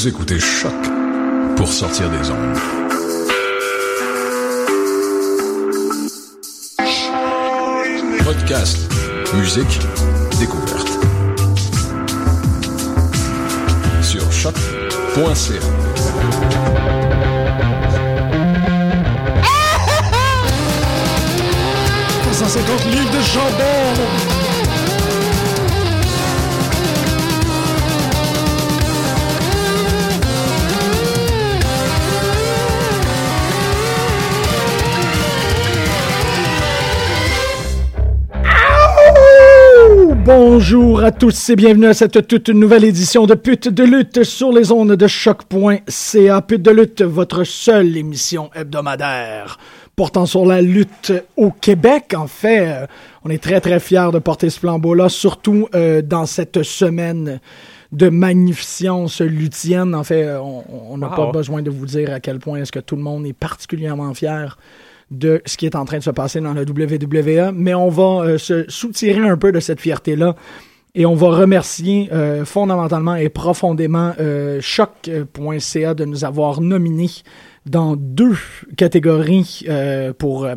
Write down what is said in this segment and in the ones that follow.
Vous écoutez Choc pour sortir des ondes. Podcast, musique, découverte. Sur choc.ca. livres de chandelle. Bonjour à tous et bienvenue à cette toute nouvelle édition de Pute de lutte sur les ondes de choc.ca. Pute de lutte, votre seule émission hebdomadaire portant sur la lutte au Québec. En fait, euh, on est très très fiers de porter ce flambeau-là, surtout euh, dans cette semaine de magnificence luthienne. En fait, euh, on n'a pas besoin de vous dire à quel point est-ce que tout le monde est particulièrement fier de ce qui est en train de se passer dans la WWE, mais on va euh, se soutirer un peu de cette fierté-là et on va remercier euh, fondamentalement et profondément euh, choc.ca de nous avoir nominés dans deux catégories pour,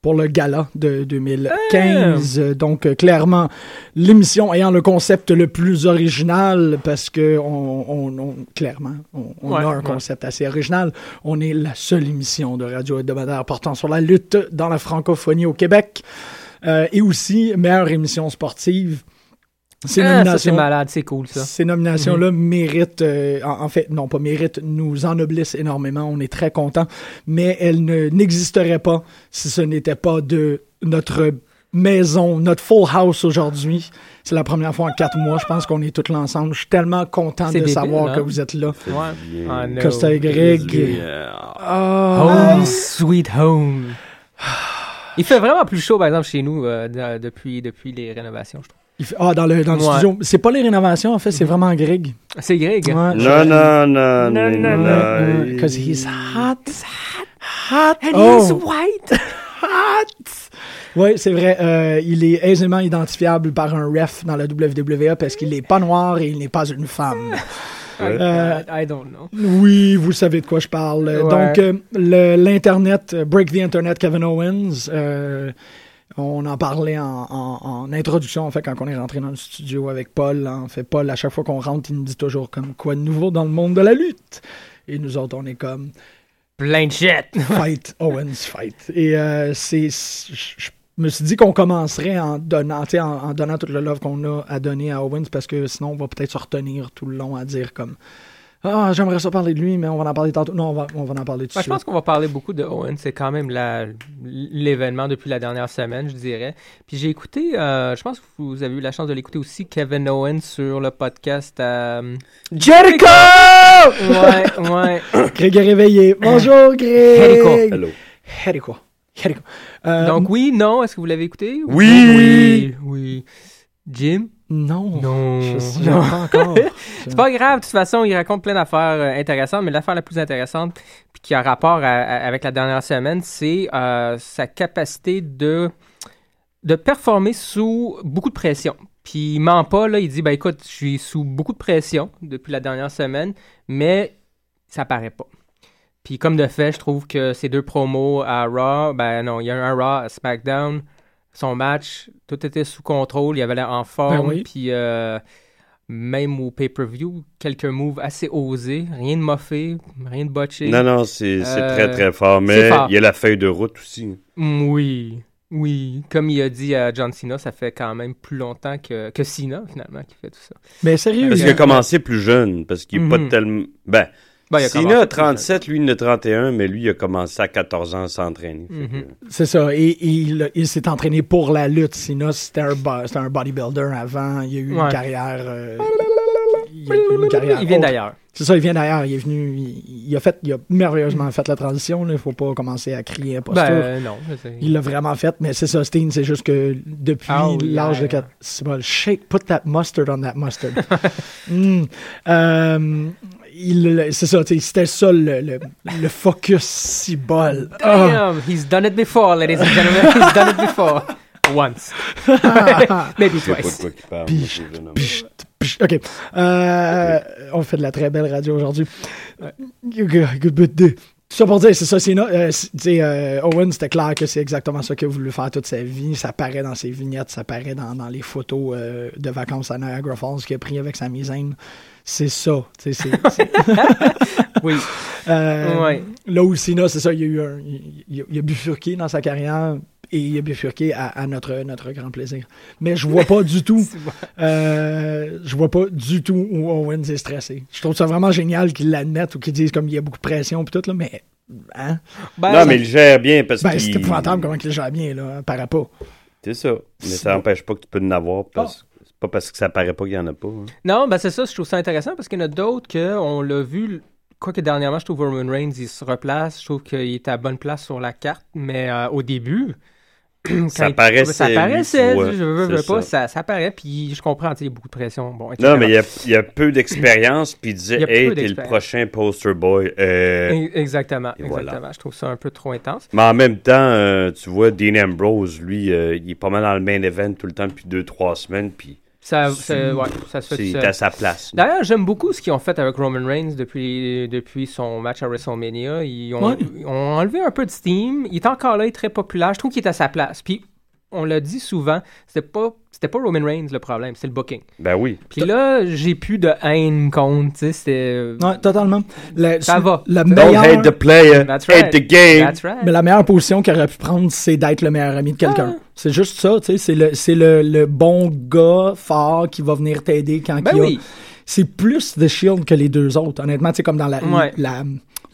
pour le gala de 2015. Euh, Donc, euh, clairement, l'émission ayant le concept le plus original, parce que on, on- on- clairement, on, on Ouais, a un ouais. concept assez original. On est la seule émission de radio hebdomadaire portant sur la lutte dans la francophonie au Québec. Euh, et aussi, meilleure émission sportive. Ces Ah, ça, c'est nominations- malade, c'est cool, ça. ces nominations-là méritent, euh, en, en fait, non pas méritent, nous ennoblissent énormément. On est très contents, mais elles ne- n'existeraient pas si ce n'était pas de notre maison, notre full house aujourd'hui. C'est la première fois en quatre mois, je pense qu'on est tous là ensemble. Je suis tellement content de débile, savoir hein? que vous êtes là. Ouais. Ah, no. Costa et Greg. Ah. Home, sweet home. Il fait vraiment plus chaud, par exemple, chez nous, euh, de- depuis, depuis les rénovations, je trouve. Il fait- ah, dans le, dans le Ouais. studio. C'est pas les rénovations, en fait, c'est vraiment Greg. C'est Greg. Ouais. Non, non, non, Non, non, non. Because he's hot. Hot. And Oh. he's white. Hot! Oui, c'est vrai. euh, il est aisément identifiable par un ref dans la WWE parce qu'il n'est pas noir et il n'est pas une femme. Euh, I don't know. oui, vous savez de quoi je parle. Ouais. Donc, euh, le- l'Internet, euh, Break the Internet, Kevin Owens, euh, on en parlait en, en- en introduction, en fait, quand on est rentré dans le studio avec Paul. En fait, Paul, à chaque fois qu'on rentre, il nous dit toujours comme quoi de nouveau dans le monde de la lutte. Et nous autres, on est comme Plein de shit. fight, Owens, fight. Et euh, c'est, je me suis dit qu'on commencerait en donnant, en, en donnant toute le love qu'on a à donner à Owens parce que sinon on va peut-être se retenir tout le long à dire comme ah j'aimerais ça parler de lui mais on va en parler tantôt. Non, on va, on va en parler tout de je suite. pense qu'on va parler beaucoup de Owen. C'est quand même l'événement depuis la dernière semaine, je dirais. Puis j'ai écouté, euh, je pense que vous avez eu la chance de l'écouter aussi, Kevin Owen sur le podcast. euh, Jericho! Ouais, ouais. Greg est réveillé. Bonjour Greg. Jericho. Hello. Jericho. Jericho. Euh, Donc oui, non, est-ce que vous l'avez écouté? Oui. Oui, oui. Jim? Non. Non. Je sais pas encore. C'est pas grave, de toute façon, il raconte plein d'affaires euh, intéressantes, mais l'affaire la plus intéressante, puis qui a rapport à- à- avec la dernière semaine, c'est euh, sa capacité de, de performer sous beaucoup de pression. Puis il ment pas, là, il dit, ben écoute, je suis sous beaucoup de pression depuis la dernière semaine, mais ça paraît pas. Puis comme de fait, je trouve que ces deux promos à Raw, ben non, il y a un Raw à SmackDown, son match, tout était sous contrôle, il avait l'air en forme, oui. puis euh, même au pay-per-view, quelques moves assez osés, rien de moffé, rien de botché. Non, non, c'est Euh, très, très fort. Mais fort. il y a la feuille de route aussi. Mm, Oui, oui. Comme il a dit à John Cena, ça fait quand même plus longtemps que, que Cena, finalement, qui fait tout ça. Mais sérieux, Parce il qu'il a a- commencé plus jeune, parce qu'il n'est pas tellement... Ben, Ben, Sina commencé a plus 37, lui, il en a 31, mais lui, il a commencé à 14 ans à s'entraîner. Mhm. que- c'est ça. Et, et il, il s'est entraîné pour la lutte. Sinon, c'était un, bo- c'était un bodybuilder avant. Il a eu une carrière. euh, il a eu une carrière Il vient d'ailleurs. C'est ça, il vient d'ailleurs. Il est venu. Il, il a fait, il a merveilleusement fait la transition. Il ne faut pas commencer à crier imposture. Ben, non. Il l'a vraiment fait, mais c'est ça, Steen, c'est juste que depuis Ah l'âge de yeah. 4... C'est bon, shake, put that mustard on that mustard. Mm. Euh, il- c'est ça, c'était ça le, le, le focus si bol. Ah. Damn, he's done it before, ladies and gentlemen. He's done it before. Once. Maybe pas de twice. parle. Psh, psh, OK. Euh, On fait de la très belle radio aujourd'hui. Good- good ça pour dire, c'est ça, c'est euh, euh, Owen, c'était clair que c'est exactement ça qu'il a voulu faire toute sa vie. Ça paraît dans ses vignettes, ça paraît dans, dans les photos euh, de vacances à Niagara Falls qu'il a pris avec sa misaine. C'est ça. tu sais, c'est- c'est- Oui. Euh, Ouais. Là où Cena, c'est ça, il, y a eu un, il, il a- bifurqué dans sa carrière et il a bifurqué à, à notre, notre grand plaisir. Mais je vois pas du tout, euh, je vois pas du tout où Owens est stressé. Je trouve ça vraiment génial qu'ils l'admettent ou qu'ils disent comme il y a beaucoup de pression et tout, là, mais hein? Ben, Non, mais il gère bien parce Ben, qu'il... c'est épouvantable comment il le gère bien, là, paraît pas. C'est ça. Mais ça n'empêche pas que tu peux en avoir. Parce... Pas parce que ça paraît pas qu'il y en a pas. hein. Non, ben c'est ça, je trouve ça intéressant parce qu'il y en a d'autres que on l'a vu. Quoique dernièrement, je trouve Roman Reigns, il se replace. Je trouve qu'il est à bonne place sur la carte. Mais euh, au début, Ça paraissait, Ça paraissait, je veux, veux pas, ça. ça, ça paraît. Puis je comprends, tu sais, il y a beaucoup de pression. Bon. Non, mais il y a, il y a peu d'expérience, puis il disait, Il hey, t'es le prochain poster boy. Euh, E- Exactement, Et voilà. exactement. Je trouve ça un peu trop intense. Mais en même temps, euh, tu vois, Dean Ambrose, lui, euh, il est pas mal dans le main event tout le temps depuis deux, trois semaines, puis Ça, C'est- ça- ouais, ça se fait tout seul. à sa place. D'ailleurs, j'aime beaucoup ce qu'ils ont fait avec Roman Reigns depuis, depuis son match à WrestleMania. Ils ont, Ouais. ils ont enlevé un peu de steam. Il est encore là, il est très populaire. Je trouve qu'il est à sa place. Puis, on l'a dit souvent, c'était pas, c'était pas Roman Reigns le problème, c'est le booking. Ben oui. Puis là, j'ai plus de haine contre, tu sais, c'était... Ouais, totalement. La, Ça va. La Don't meilleure, hate the player, That's hate the game. That's right. mais la meilleure position qu'il aurait pu prendre, c'est d'être le meilleur ami de quelqu'un. Ah. C'est juste ça, tu sais. C'est le, c'est le, le bon gars fort qui va venir t'aider quand Ben il y a oui. c'est plus The Shield que les deux autres. Honnêtement, tu sais, comme dans la, Ouais. la,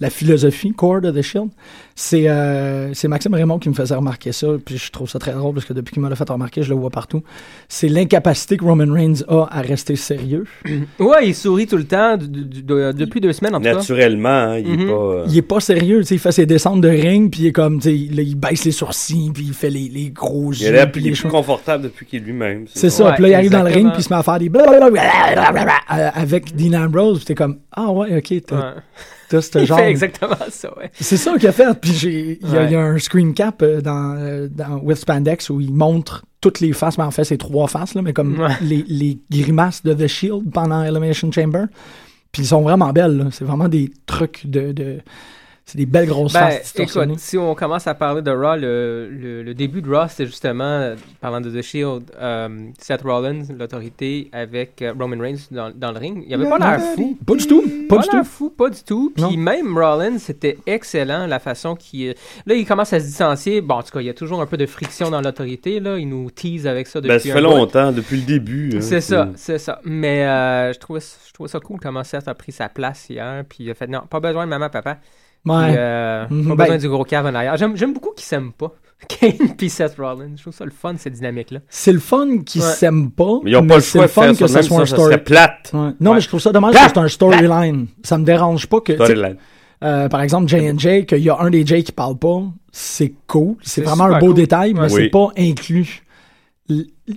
la philosophie core de The Shield, c'est euh, c'est Maxime Raymond qui me faisait remarquer ça, puis je trouve ça très drôle parce que depuis qu'il m'a fait remarquer, je le vois partout. C'est l'incapacité que Roman Reigns a à rester sérieux. Ouais, il sourit tout le temps, de- de- de- depuis deux semaines en tout cas. Naturellement, hein, il est Mhm. pas... euh, Il est pas sérieux, tu sais, il fait ses descentes de ring, puis il est comme, tu sais, là, il baisse les sourcils, puis il fait les, les gros yeux, il est plus choses. confortable depuis qu'il est lui-même. C'est ça, Ouais, puis là, il arrive dans le ring, puis il se met à faire des blablabla euh, avec Dean Ambrose, puis t'es comme, ah ouais, ok, t'as Ouais. Ce Il fait exactement ça, ouais. C'est ça qu'il a fait. Puis j'ai, il y, a- Ouais. il y a un screen cap euh, dans, euh, dans With Spandex où il montre toutes les faces, mais en fait c'est trois faces, là, mais comme Ouais. les, les grimaces de The Shield pendant Elimination Chamber. Puis ils sont vraiment belles. C'est vraiment des trucs de, de c'est des belles grosses Ben, faces écoute, si on commence à parler de Raw, le, le, le début de Raw, c'était justement, euh, parlant de The Shield, euh, Seth Rollins, l'autorité, avec euh, Roman Reigns dans, dans le ring. Il avait pas l'air fou. Pas du tout. Pas Pas du tout. fou, pas du tout. Puis même Rollins, c'était excellent la façon qu'il. Là, il commence à se distancier. Bon, en tout cas, il y a toujours un peu de friction dans l'autorité. Là, il nous tease avec ça depuis Ben, ça un fait bout. longtemps, depuis le début. hein, C'est ça, c'est ça. Mais euh, je, trouvais, je trouvais ça cool comment Seth a pris sa place hier. Puis il a fait non, pas besoin de maman, papa. Ouais. Euh, Mhm. Pas Ben- besoin du gros cave en arrière. J'aime, beaucoup qu'ils s'aiment pas. Kane puis Seth Rollins. Je trouve ça le fun, cette dynamique-là. C'est le fun qu'ils Ouais. s'aiment pas. Mais ils n'ont pas le choix de fun faire que ça, ça soit un ça, ça story. serait plate. Ouais. Non, Ouais. mais je trouve ça dommage Plate. que c'est un storyline. Ça me dérange pas que. Storyline. Euh, par exemple, J&J, qu'il y a un des J qui parle pas, c'est cool. C'est vraiment un beau cool. détail, mais Ouais. c'est Oui. pas inclus.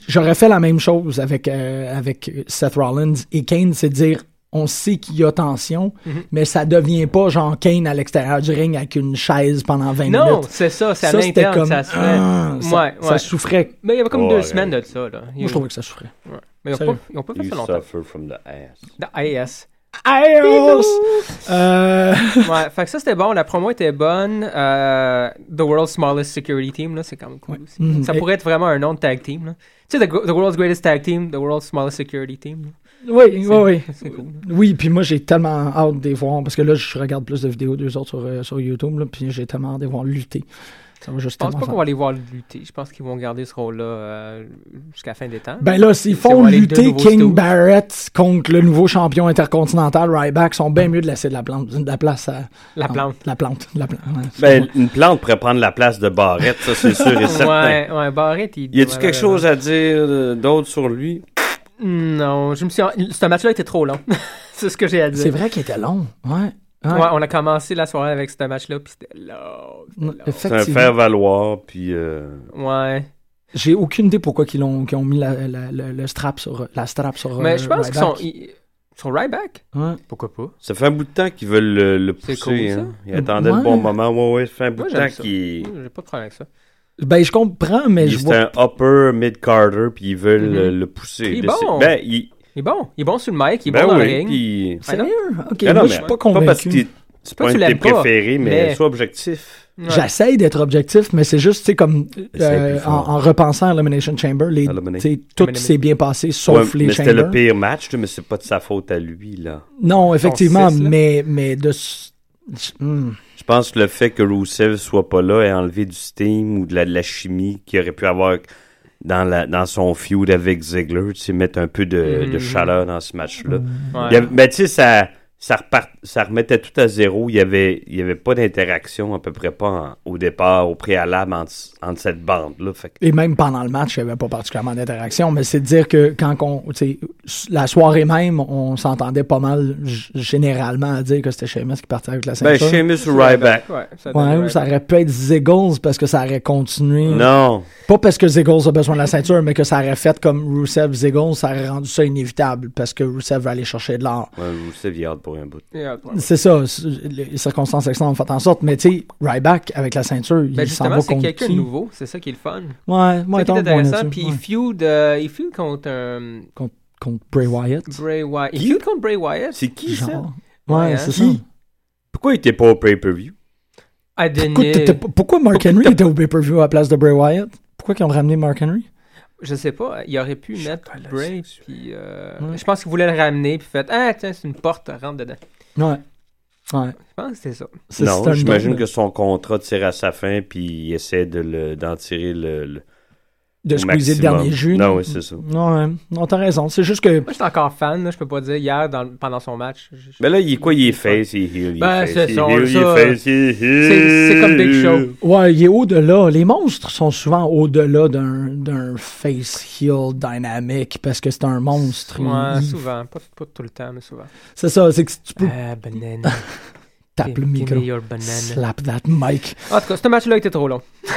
J'aurais fait la même chose avec, euh, avec Seth Rollins et Kane, c'est de dire on sait qu'il y a tension, Mhm. mais ça devient pas genre Kane à l'extérieur du ring avec une chaise pendant 20 Non, minutes. c'est ça, c'est à Ça, c'était l'interne comme. ça se fait. ah, ça, Ouais, ça souffrait. Mais il y avait comme Ouais, deux ouais. semaines de ça. Là. Moi, je trouvais que ça souffrait. Ouais. Mais ils ont Sérieux. pas, ils ont pas fait You ça longtemps. suffer from the ass. The AS. Aïos! Euh, ouais, fait que ça c'était bon, la promo était bonne. Euh, the World's Smallest Security Team, là, c'est quand même cool aussi. Mhm. Ça pourrait être vraiment un nom de tag team. Là. Tu sais, the, the World's Greatest Tag Team, The World's Smallest Security Team. Oui, oui, oui. Cool. Oui, puis moi, j'ai tellement hâte de les voir, parce que là, je regarde plus de vidéos d'eux autres sur, euh, sur YouTube, là, puis j'ai tellement hâte de les voir lutter. Ça va juste Je pense pas qu'on va les voir lutter. Je pense qu'ils vont garder ce rôle-là euh, jusqu'à la fin des temps. Ben là, s'ils font lutter King. Barrett contre le nouveau champion intercontinental, Ryback, sont bien mieux de laisser de la, plante, de la place à... la plante. La plante. La plante. ouais, Ben, une plante pourrait prendre la place de Barrette, ça c'est sûr et certain. Ouais, ouais, Barrett, il. Y a-tu quelque chose à dire euh, d'autre sur lui? Non, je me suis. Ce match-là était trop long. c'est ce que j'ai à dire. C'est vrai qu'il était long. Ouais. Ouais. Ouais, on a commencé la soirée avec ce match-là, puis c'était long. C'est un faire-valoir, puis... euh, Ouais. J'ai aucune idée pourquoi ils ont, qu'ils ont mis la, la- le, le strap sur, la strap sur Mais euh, je pense qu'ils sont. Ils- Sur Ryback Ouais. Pourquoi pas? Ça fait un bout de temps qu'ils veulent le, le C'est pousser. cool, hein. Ils attendaient Ouais. le bon moment. Ouais, ouais, ça fait un bout Moi, de temps qu'ils... Oui, J'ai pas de problème avec ça. Ben, je comprends, mais je C'est vois... un upper mid-carter, puis ils veulent Mhm. le, le pousser. Il est Le- bon. Ben, il... Il est bon. Il est bon sur le mic, il est ben bon dans oui, le ring. puis... Sérieux? Ok, Ben non, moi, mais je suis pas Pas parce convaincu. que c'est pas pas que un de tes préférés, mais, mais- sois objectif. Ouais. J'essaye d'être objectif, mais c'est juste, tu sais, comme euh, en, en repensant à Elimination Chamber, les, tout s'est bien passé, sauf Ouais, les mais c'était le pire match, là, mais c'est pas de sa faute à lui, là. Non, effectivement, six, là. mais, mais de... Je pense que le fait que Rusev soit pas là ait enlevé du steam ou de la, de la chimie qu'il aurait pu avoir dans, la, dans son feud avec Ziggler, tu sais, mettre un peu de, de Mhm. chaleur dans ce match-là. Ouais. Mais tu sais, ça, ça, repart- ça remettait tout à zéro. Il y avait, il y avait pas d'interaction, à peu près pas en- au départ, au préalable, entre, entre cette bande-là. Que- Et même pendant le match, il n'y avait pas particulièrement d'interaction, mais c'est de dire que quand on, la soirée même, on s'entendait pas mal généralement à dire que c'était Sheamus qui partait avec la Ben, ceinture. Sheamus ou Ryback. Ouais, ça ouais, aurait pu être Ziggles parce que ça aurait continué. Non. Pas parce que Ziggles a besoin de la ceinture, mais que ça aurait fait comme Rusev Ziggles, ça aurait rendu ça inévitable parce que Rusev va aller chercher de l'or. Ouais, Rusev, il a pour un bout. Yeah, ouais. C'est ça, c'est- les circonstances externes ont fait en sorte, mais tu sais, Ryback avec la ceinture, Ben il s'en va c'est contre quelqu'un de nouveau. C'est ça qui est le fun. Ouais, C'est moi, ça qui est bon intéressant. Puis ouais. il feud, euh, il feud contre un contre Bray Wyatt. Bray Wyatt. Il Qui? feud contre Bray Wyatt. C'est qui, ça? Genre. Ouais, Ouais, hein? c'est ça. Pourquoi il était pas au pay-per-view? I Pourquoi, pourquoi Mark Pourquoi Henry était au pay-per-view à la place de Bray Wyatt? Pourquoi ils ont ramené Mark Henry? Je sais pas, il aurait pu mettre Chocolat Bray, puis euh, Ouais. je pense qu'il voulait le ramener, puis fait Ah, tiens, c'est une porte, rentre dedans. Ouais. Ouais. Je pense que c'est ça. Non, j'imagine que son contrat tire à sa fin, puis il essaie de d'en tirer le, le- De au squeezer le dernier jus. Non, oui, c'est ça. Ouais, non, t'as raison. C'est juste que. Moi, j'étais encore fan, là, je peux pas dire, hier, dans- pendant son match. je- je- Mais là, il est quoi? Il est face, il est heel, il est Ben, face, c'est ça, heel, il ça, est face, il est heel. c'est- comme Big Show. Ouais, il est au-delà. Les monstres sont souvent au-delà d'un face heel dynamique parce que c'est un monstre. Ouais, Il- souvent, pas, pas tout le temps, mais souvent. C'est ça, c'est que si tu peux Ah, banana. taper le micro. Slap that mic. En tout cas, ce match-là était trop long.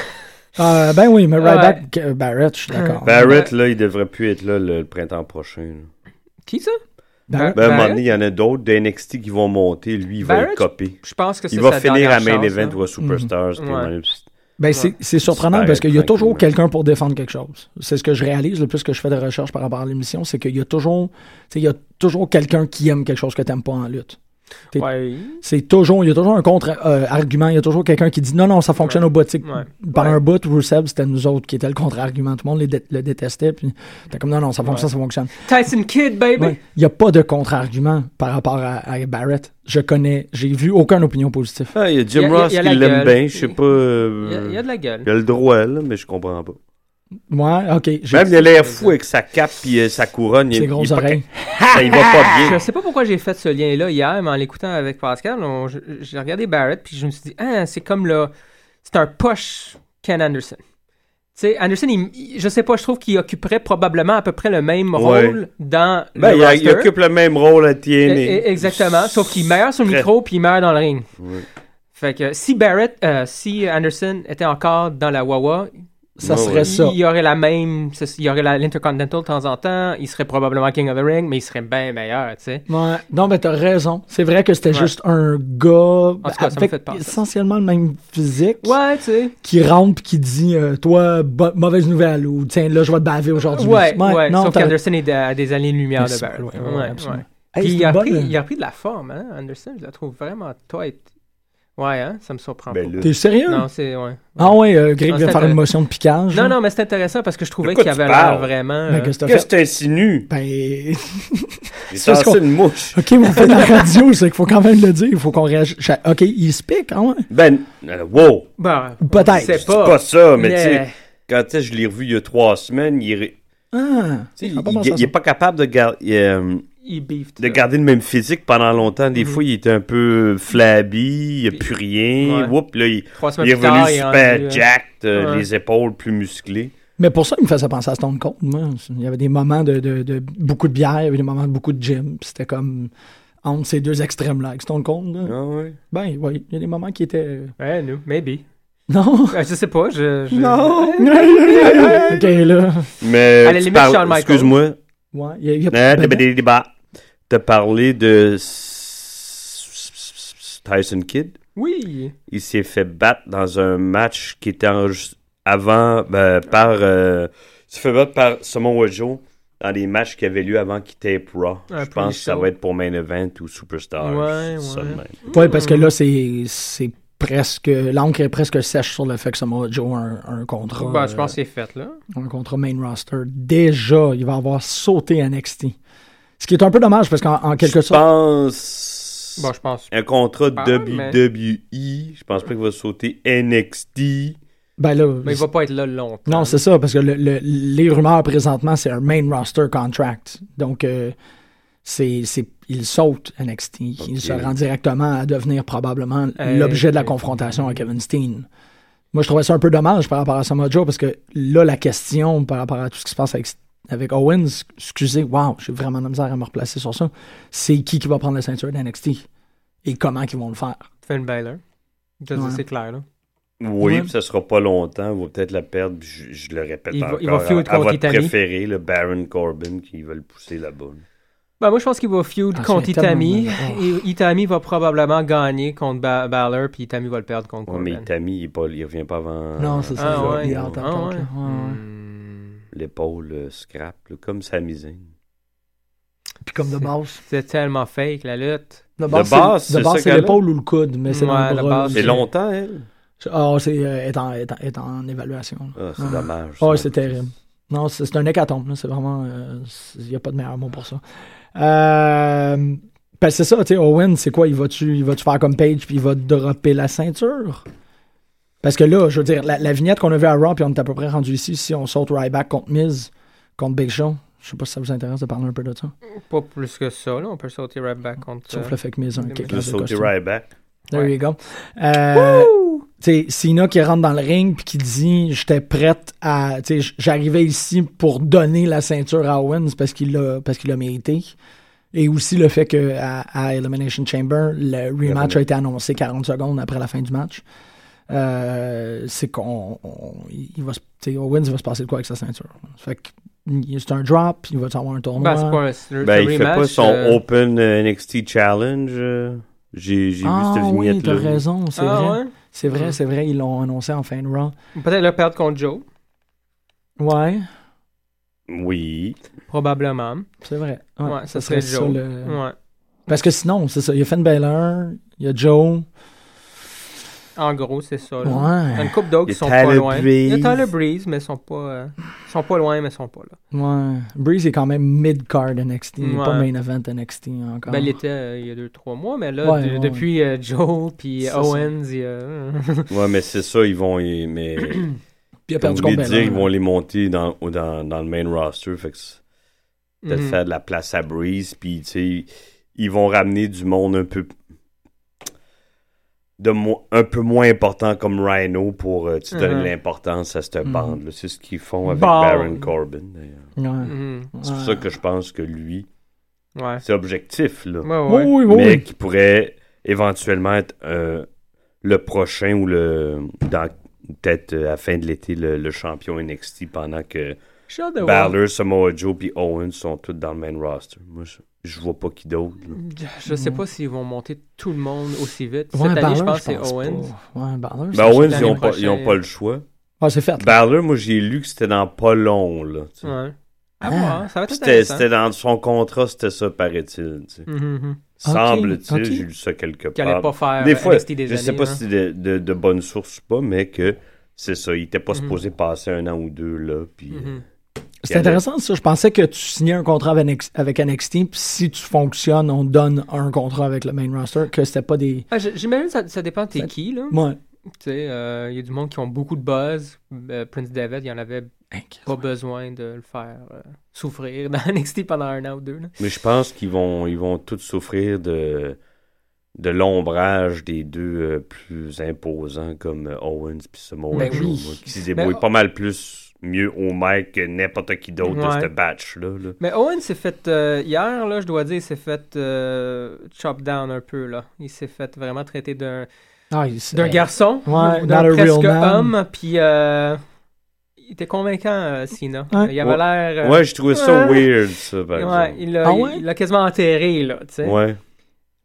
Euh, ben oui, mais Ouais. Ryback, euh, Barrett, je suis d'accord. Barrett, là, il devrait plus être là le, le printemps prochain. là. Qui ça? Barrett, Ben, à un moment Barrett? donné, il y en a d'autres d'NXT qui vont monter. Lui, il va Barrett, être copé. Je pense que c'est Il va sa finir dernière à Main chance, Event là. ou à Superstars. puis Ouais. même- Ben, c'est- c'est surprenant parce qu'il y a toujours tranquillement. quelqu'un pour défendre quelque chose. C'est ce que je réalise le plus que je fais de recherche par rapport à l'émission, c'est qu'il y a toujours, tu sais, il y a toujours quelqu'un qui aime quelque chose que t'aimes pas en lutte. Ouais. C'est toujours, il y a toujours un contre-argument, il y a toujours quelqu'un qui dit non, non, ça fonctionne Ouais. au bout. Tu sais, Ouais. Pendant Ouais. un bout, Rusev, c'était nous autres qui étaient le contre-argument. Tout le monde les dé- le détestait, puis t'es comme non, non, ça fonctionne, ça fonctionne. Tyson Kidd, baby. Ouais. Il n'y a pas de contre-argument par rapport à, à Barrett. Je connais, j'ai vu aucune opinion positive. Ah, il y a Jim Il y a- il y a- Ross il y a qui la l'aime bien. Je sais pas. Il euh, y, a, il y a de la gueule. il a le droit, là, mais je comprends pas. Ouais, ok. Même, il a l'air fou avec sa cape et sa couronne. il- Ses grosses oreilles. Ça, il va pas Je bien. sais pas pourquoi j'ai fait ce lien-là hier, mais en l'écoutant avec Pascal, je- j'ai regardé Barrett, puis je me suis dit, ah, c'est comme le. C'est un push Ken Anderson. Tu sais, Anderson, il- il- je sais pas, je trouve qu'il occuperait probablement à peu près le même Ouais. rôle dans Ben, le il, a- il occupe le même rôle à E- TNA. e- Exactement, sauf qu'il meilleur sur le micro, puis il meilleur dans le ring. Ouais. Fait que si Barrett, euh, si Anderson était encore dans la Wawa, ça Ouais, serait ouais. ça. Il y aurait la même. Il y aurait la- l'Intercontinental de temps en temps. Il serait probablement King of the Ring, mais il serait bien meilleur, tu sais. Ouais. Non, mais t'as raison. C'est vrai que c'était Ouais. juste un gars tout cas, ça me avec fait essentiellement le même physique Ouais, tu sais. qui rentre pis qui dit euh, Toi, mauvaise nouvelle ou tiens, là, je vais te baver aujourd'hui. Ouais, ouais. non, Sauf qu'Anderson est à, à des années-lumière de Barrett. ouais, Ouais, ouais, ouais. absolument. Puis Hey, il, a bonne- repris, il a repris de la forme, hein, Anderson. Je la trouve vraiment tight. Ouais, hein, ça me surprend Ben pas. T'es sérieux? Non, c'est. Ouais. Ah ouais, euh, Greg Non, vient faire une motion de piquage. Non, non, mais c'est intéressant parce que je trouvais qu'il avait l'air vraiment. Mais euh, qu'est-ce que? Ben. C'est ce une mouche. ok, vous faites la radio, c'est qu'il faut quand même le dire. Il faut qu'on réagisse. Ok, il se pique, ouais? Ben, euh, wow! Ben, Peut-être. C'est pas. pas ça, mais tu sais, quand tu sais, je l'ai revu il y a trois semaines, il, est- Ah! il, il est pas capable de, gar- il, euh, Il beef. de garder le même physique pendant longtemps. Des Mhm. fois, il était un peu flabby, il n'y a plus rien. Ouais. Whoop, là, il, Trois il semaines est est super euh, jacked, euh, ouais. les épaules plus musclées. Mais pour ça, il me faisait penser à Stone Cold. Moi. Il y avait des moments de, de, de beaucoup de bière, il y avait des moments de beaucoup de gym. C'était comme entre ces deux extrêmes-là. Avec Stone Cold, là, Ah ouais. ben oui, il y a des moments qui étaient. Ouais, nous, maybe. Non! Euh, je sais pas, je. je- Non! ok, là. Mais À la limite, Michaels. excuse-moi, Ouais, il y a, il y a- Euh, ben. T'as parlé de Tyson Kidd? Oui. Il s'est fait battre dans un match qui était enregistré avant ben, par. euh, il s'est fait battre par Samoa Joe dans les matchs qui avaient lieu avant qu'il tape Raw. Je pense que ça va être pour Main Event ou Superstar. Ouais, ouais. Ouais, parce que là, c'est c'est presque. L'encre est presque sèche sur le fait que Samoa Joe a un, un contrat. Ben, je pense euh, que c'est fait, là. un contrat main roster. Déjà, il va avoir sauté NXT. Ce qui est un peu dommage parce qu'en en quelque Je sorte. pense. Bon, je pense. Un contrat WWE. Je pense pas qu'il va sauter NXT. Ben là. Mais il va pas être là longtemps. Non, c'est ça, parce que le- le- les rumeurs présentement, c'est un main roster contract. Donc, euh, c'est, c'est, il saute NXT. Il se rend directement à devenir probablement Euh, l'objet de la euh, confrontation avec Kevin Steen. Moi, je trouvais ça un peu dommage par rapport à Samoa Joe, parce que là, la question par rapport à tout ce qui se passe avec, avec Owens, excusez, wow, j'ai vraiment de la misère à me replacer sur ça. C'est qui qui va prendre la ceinture d'NXT et comment ils vont le faire? Finn Balor. Ça, Ouais. C'est clair, là. Oui, Ouais. puis ça sera pas longtemps. On va peut-être la perdre. Je, je le répète Il va- encore. il va feud à, votre Itami. préféré, le Baron Corbin, qui va le pousser là-bas. Ben, moi, je pense qu'il va feud Ah, contre tellement Itami. Et Itami va probablement gagner contre ba Balor, puis Itami va le perdre contre Ouais, mais Corbin. Itami, il, il revient pas avant Non, c'est ça. Ah, ouais. Il est out l'épaule euh, scrap, là, comme Sami Zayn. Puis comme de base. C'est tellement fake, la lutte. De base, c'est l'épaule ou le coude, mais c'est Ouais, dans le bras. C'est longtemps, elle? Ah, c'est euh, est, en, est, en, est en évaluation. Ah, c'est dommage. Ah, ça. ouais, c'est terrible. Non, c'est, un hécatombe. C'est vraiment. Il n'y a pas de meilleur mot pour ça. Euh, ben, c'est ça, tu sais, Owen, c'est quoi? Il va-tu, il va-tu faire comme Page puis il va dropper la ceinture? Parce que là, je veux dire, la, la vignette qu'on a vue à Raw, puis on est à peu près rendu ici, si on saute Ryback contre Miz, contre Big Show. Je sais pas si ça vous intéresse de parler un peu de ça. Pas plus que ça, là. On peut sauter right back contre. Sauf euh, le fait que Miz a un le kick out de sauter. Ryback. There Ouais. you go. Euh, tu sais, Cena qui rentre dans le ring puis qui dit j'étais prête à tu sais j'arrivais ici pour donner la ceinture à Owens parce qu'il l'a parce qu'il l'a mérité et aussi le fait que à, à Elimination Chamber le rematch a été annoncé 40 secondes après la fin du match Euh, c'est qu'on on- il va se- tu sais, Owens va se passer de quoi avec sa ceinture fait que c'est un drop il va avoir un tournoi? Ben, c'est pas un c'est un Ben, il fait pas son euh, Open euh, NXT Challenge. J'ai j'ai ah vu cette oui vignette-là. t'as raison c'est Ah, vrai ouais? c'est vrai c'est vrai ils l'ont annoncé en fin de Raw Peut-être le perdre contre Joe. ouais Oui. Probablement. C'est vrai. Ouais, ça serait Joe. le- Ouais. Parce que sinon, c'est ça. Il y a Finn Balor, il y a Joe. En gros, c'est ça. là. Ouais. Il y a une couple d'autres qui sont pas loin. Il y a Breeze. Tyler Breeze, mais ils sont pas, euh, ils sont pas loin, mais ils sont pas là. Ouais. Breeze est quand même mid-card NXT, il est pas Ouais. main event NXT encore. Ben, il était euh, il y a 2-3 mois, mais là, Ouais, de- ouais, depuis euh, Joe puis ça. Owens, il y a... Ouais, mais c'est ça, ils vont. Mais. Puis il a perdu dire, ils vont les monter dans, au- dans, dans le main roster. Fait que peut-être Mhm. faire de la place à Breeze. Puis, tu sais, ils vont ramener du monde un peu. De mo- un peu moins important comme Rhino pour euh, tu donner Mhm. de l'importance à cette Mhm. bande-là. C'est ce qu'ils font avec Bon. Baron Corbin, d'ailleurs. Ouais. Mhm. C'est pour ça que je pense que lui, Ouais. c'est objectif, là. Ouais, ouais. Oui, oui, oui. mais qui pourrait éventuellement être euh, le prochain ou le dans, peut-être euh, à la fin de l'été le, le champion NXT pendant que J'ai hâte de voir. Balor, Samoa Joe puis Owens sont tous dans le main roster. Moi, je, je vois pas qui d'autre. là. Je sais pas s'ils vont monter tout le monde aussi vite. Ouais, Cette année, je Balor, pense que c'est Owens. pas. Ouais, Balor, Ben, c'est- Owens, l'année ils ont, pas, ils ont prochaine. pas le choix. Ah, c'est fait. là. Balor, moi, j'ai lu que c'était dans pas long. Là, tu sais. Ouais. À Ah. voir, ça va être C'était intéressant. c'était dans son contrat, c'était ça, paraît-il. tu sais. Mhm, mhm. Semble-t-il, ok. j'ai lu ça quelque Qu'il allait part. pas faire Des fois, NXT des je sais années, pas hein. si c'est de, de, de bonnes sources ou pas, mais que c'est ça. Il était pas Mhm. supposé passer un an ou deux, là. Puis, euh, Mhm. C'est intéressant ça. Je pensais que tu signais un contrat avec, NX avec NXT, puis si tu fonctionnes, on donne un contrat avec le main roster, que c'était pas des. Ah, J'imagine que ça, ça dépend de t'es qui, là. Ouais. Tu sais, euh, il y a du monde qui ont beaucoup de buzz. Euh, Prince David, il en avait pas besoin de le faire euh, souffrir dans NXT pendant un an ou deux. là. Mais je pense qu'ils vont, ils vont tous souffrir de, de l'ombrage des deux euh, plus imposants comme euh, Owens puis Samoa Ben Joe, oui. qui se débrouillent Ben, pas mal plus mieux au mic que n'importe qui d'autre de ce batch-là. là. Mais Owen s'est fait, euh, hier, là, je dois dire, il s'est fait euh, chop down un peu. là. Il s'est fait vraiment traiter d'un Ah, d'un garçon, Ouais, ou not d'un presque real man. homme. Puis euh, il était convaincant, euh, Cena. Ouais. Il avait Ouais. l'air. euh, Ouais, j'ai trouvé ça weird, ça, par Ouais, exemple. il l'a Ah il- ouais? il l'a quasiment enterré, là, tu sais. Ouais.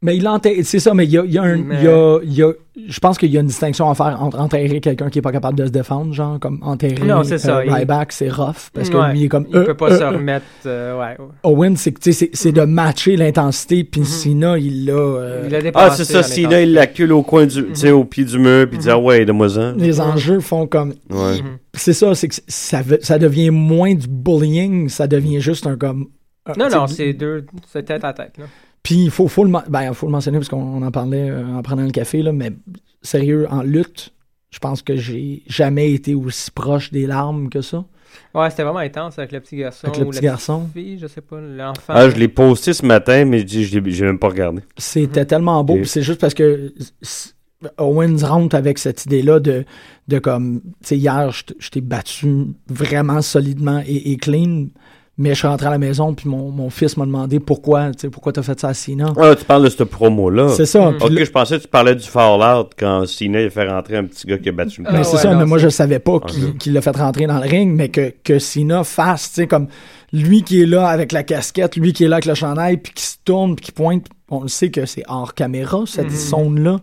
Mais il l'enterre. C'est ça, mais il y a, il y a un. Mais- il y a- il y a- je pense qu'il y a une distinction à faire entre enterrer quelqu'un qui est pas capable de se défendre, genre comme enterrer Non, c'est ça, euh, il- Ryback, c'est rough. Parce que Ouais, lui, il est comme. Il euh, peut pas euh, se euh. remettre. euh, ouais, ouais. Owen, c'est que, tu sais, c'est c'est de matcher l'intensité, puis Cena, il l'a. euh, Il a Ah, c'est ça, Sina, il l'accule au coin du, tu sais, au pied du mur, puis il dit, ah ouais, donne-moi-en. les enjeux font comme. Ouais. C'est ça, c'est que ça, ça devient moins du bullying, ça devient juste un comme. un- Non, non, c'est deux. C'est tête à tête, là. Puis il faut, faut, le, men- ben, faut le mentionner parce qu'on on en parlait euh, en prenant le café, là, mais sérieux, en lutte, je pense que j'ai jamais été aussi proche des larmes que ça. Ouais, c'était vraiment intense avec le petit garçon. Avec le ou petit la garçon. petite Fille, je sais pas, l'enfant. Ah, je l'ai posté ce matin, mais je dis, je l'ai j'ai même pas regardé. C'était tellement beau, c'est juste parce que Owens rentre avec cette idée-là de, de comme, tu sais, hier, je t'ai battu vraiment solidement et, et clean, mais je suis rentré à la maison, puis mon, mon fils m'a demandé pourquoi, tu sais, pourquoi t'as fait ça à Sina. Ah, tu parles de ce promo-là. C'est ça. puis Ok, là- je pensais que tu parlais du Fallout quand il a fait rentrer un petit gars qui a battu le Ah, c'est ouais, ça, non, mais moi je savais pas qu'il l'a fait rentrer dans le ring, mais que, que Cena fasse, tu sais, comme lui qui est là avec la casquette, lui qui est là avec le chandail, puis qui se tourne, puis qui pointe, on le sait que c'est hors caméra, cette Mhm. zone-là,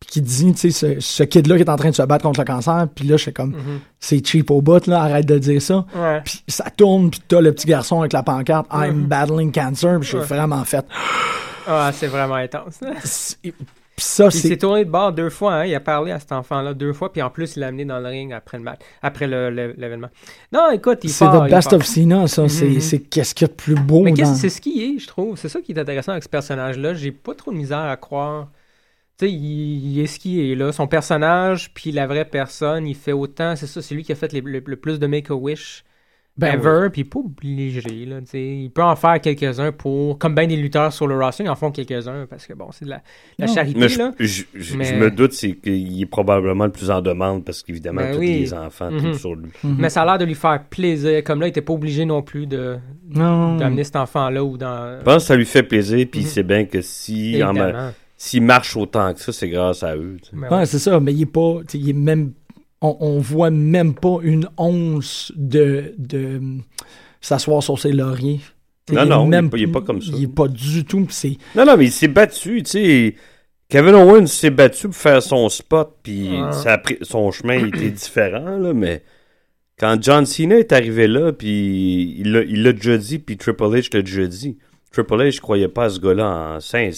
puis qui dit, tu sais, ce, ce kid-là qui est en train de se battre contre le cancer, puis là, je suis comme, Mhm. c'est cheap au bout, là, arrête de dire ça. Ouais. Puis ça tourne, puis t'as le petit garçon avec la pancarte, I'm Mhm. battling cancer, puis j'ai Ouais. vraiment fait. Ah, c'est vraiment intense. C'est- Puis ça, Puis il s'est c'est. tourné de bord deux fois, hein. il a parlé à cet enfant-là deux fois, puis en plus il l'a amené dans le ring après le match, après le- le- l'événement. Non, écoute, il C'est the best part. of Cena, ça. C'est Mhm. c'est qu'est-ce qu'il y a de plus beau Mais dans... c'est ce qui est, je trouve. C'est ça qui est intéressant avec ce personnage-là. J'ai pas trop de misère à croire. Tu sais, il, il est ce qui est là. Son personnage, puis la vraie personne, il fait autant. C'est ça, c'est lui qui a fait les- le, le plus de Make-A-Wish Ben ever, puis il est pas obligé. Là, tu sais. il peut en faire quelques-uns pour. Comme bien des lutteurs sur le roster, ils en font quelques-uns parce que bon, c'est de la, charité. Mais je, là. je- je- Mais- je me doute c'est qu'il est probablement le plus en demande parce qu'évidemment, Ben tous oui. les enfants Mhm. tombent sur lui. Mhm. Mais ça a l'air de lui faire plaisir. Comme là, il était pas obligé non plus de d'amener cet enfant-là ou dans. Je pense que ça lui fait plaisir, puis Mhm. il sait bien que si en s'il marche autant que ça, c'est grâce à eux. Mais Ouais, ouais. c'est ça, mais il est pas. Il est même. On, on voit même pas une once de. de s'asseoir sur ses lauriers. Non, il non, il est pas- il est pas comme ça. Il est pas du tout. c'est. Non, non, mais il s'est battu, tu sais. Kevin Owens s'est battu pour faire son spot, puis son chemin était différent, là, mais quand John Cena est arrivé là, puis il l'a il l'a déjà dit, puis Triple H l'a déjà dit. Triple H, je croyais pas à ce gars-là en Saint,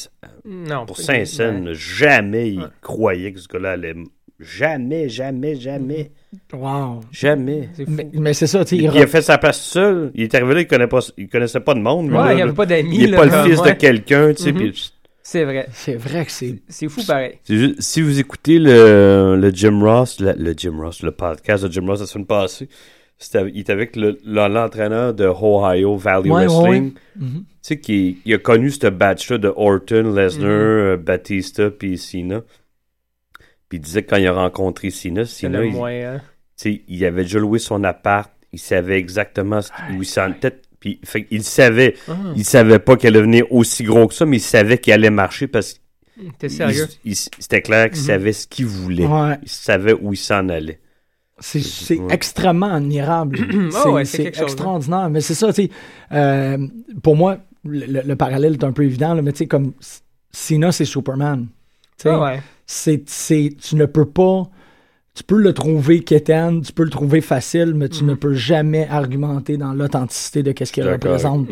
Non, pour pas- Saint-Saëns. Jamais il Ouais. croyait que ce gars-là allait. Jamais, jamais, jamais, Wow. jamais. Mais, mais c'est ça, tu sais. Il, il a fait sa place seul. Il est arrivé là, il, connaît pas, il connaissait pas de monde. Ouais, là, il n'y avait pas d'amis. Il est là, pas le fils ouais. de quelqu'un, tu sais. Mhm. puis- C'est vrai. C'est vrai que c'est. C'est fou pareil. C'est juste- si vous écoutez le, le Jim Ross, le, le Jim Ross, le podcast de Jim Ross la semaine passée, il était avec le- le- l'entraîneur de Ohio Valley Ouais, ouais, Wrestling. Mhm. Tu sais, qui il a connu ce batch-là de Orton, Lesnar, euh, Batista, puis Cena. Puis il disait que quand il a rencontré Cena, Cena, il, hein. tu sais, il avait déjà loué son appart, il savait exactement ce- où il s'en tête. Puis fait, il savait, Ah, il savait pas qu'elle allait devenir aussi gros que ça, mais il savait qu'il allait marcher parce que c'était clair qu'il Mhm. savait ce qu'il voulait. Ouais. Il savait où il s'en allait. C'est extrêmement admirable. Ah ouais, c'est chose, hein. extraordinaire. Mais c'est ça, tu sais. euh, pour moi, le, le- le parallèle est un peu évident, là, mais tu sais, comme Cena, c'est Superman. Tu sais, Ah ouais. c'est, c'est, tu ne peux pas. Tu peux le trouver quétaine, tu peux le trouver facile, mais tu ne peux jamais argumenter dans l'authenticité de qu'est-ce qu'il représente.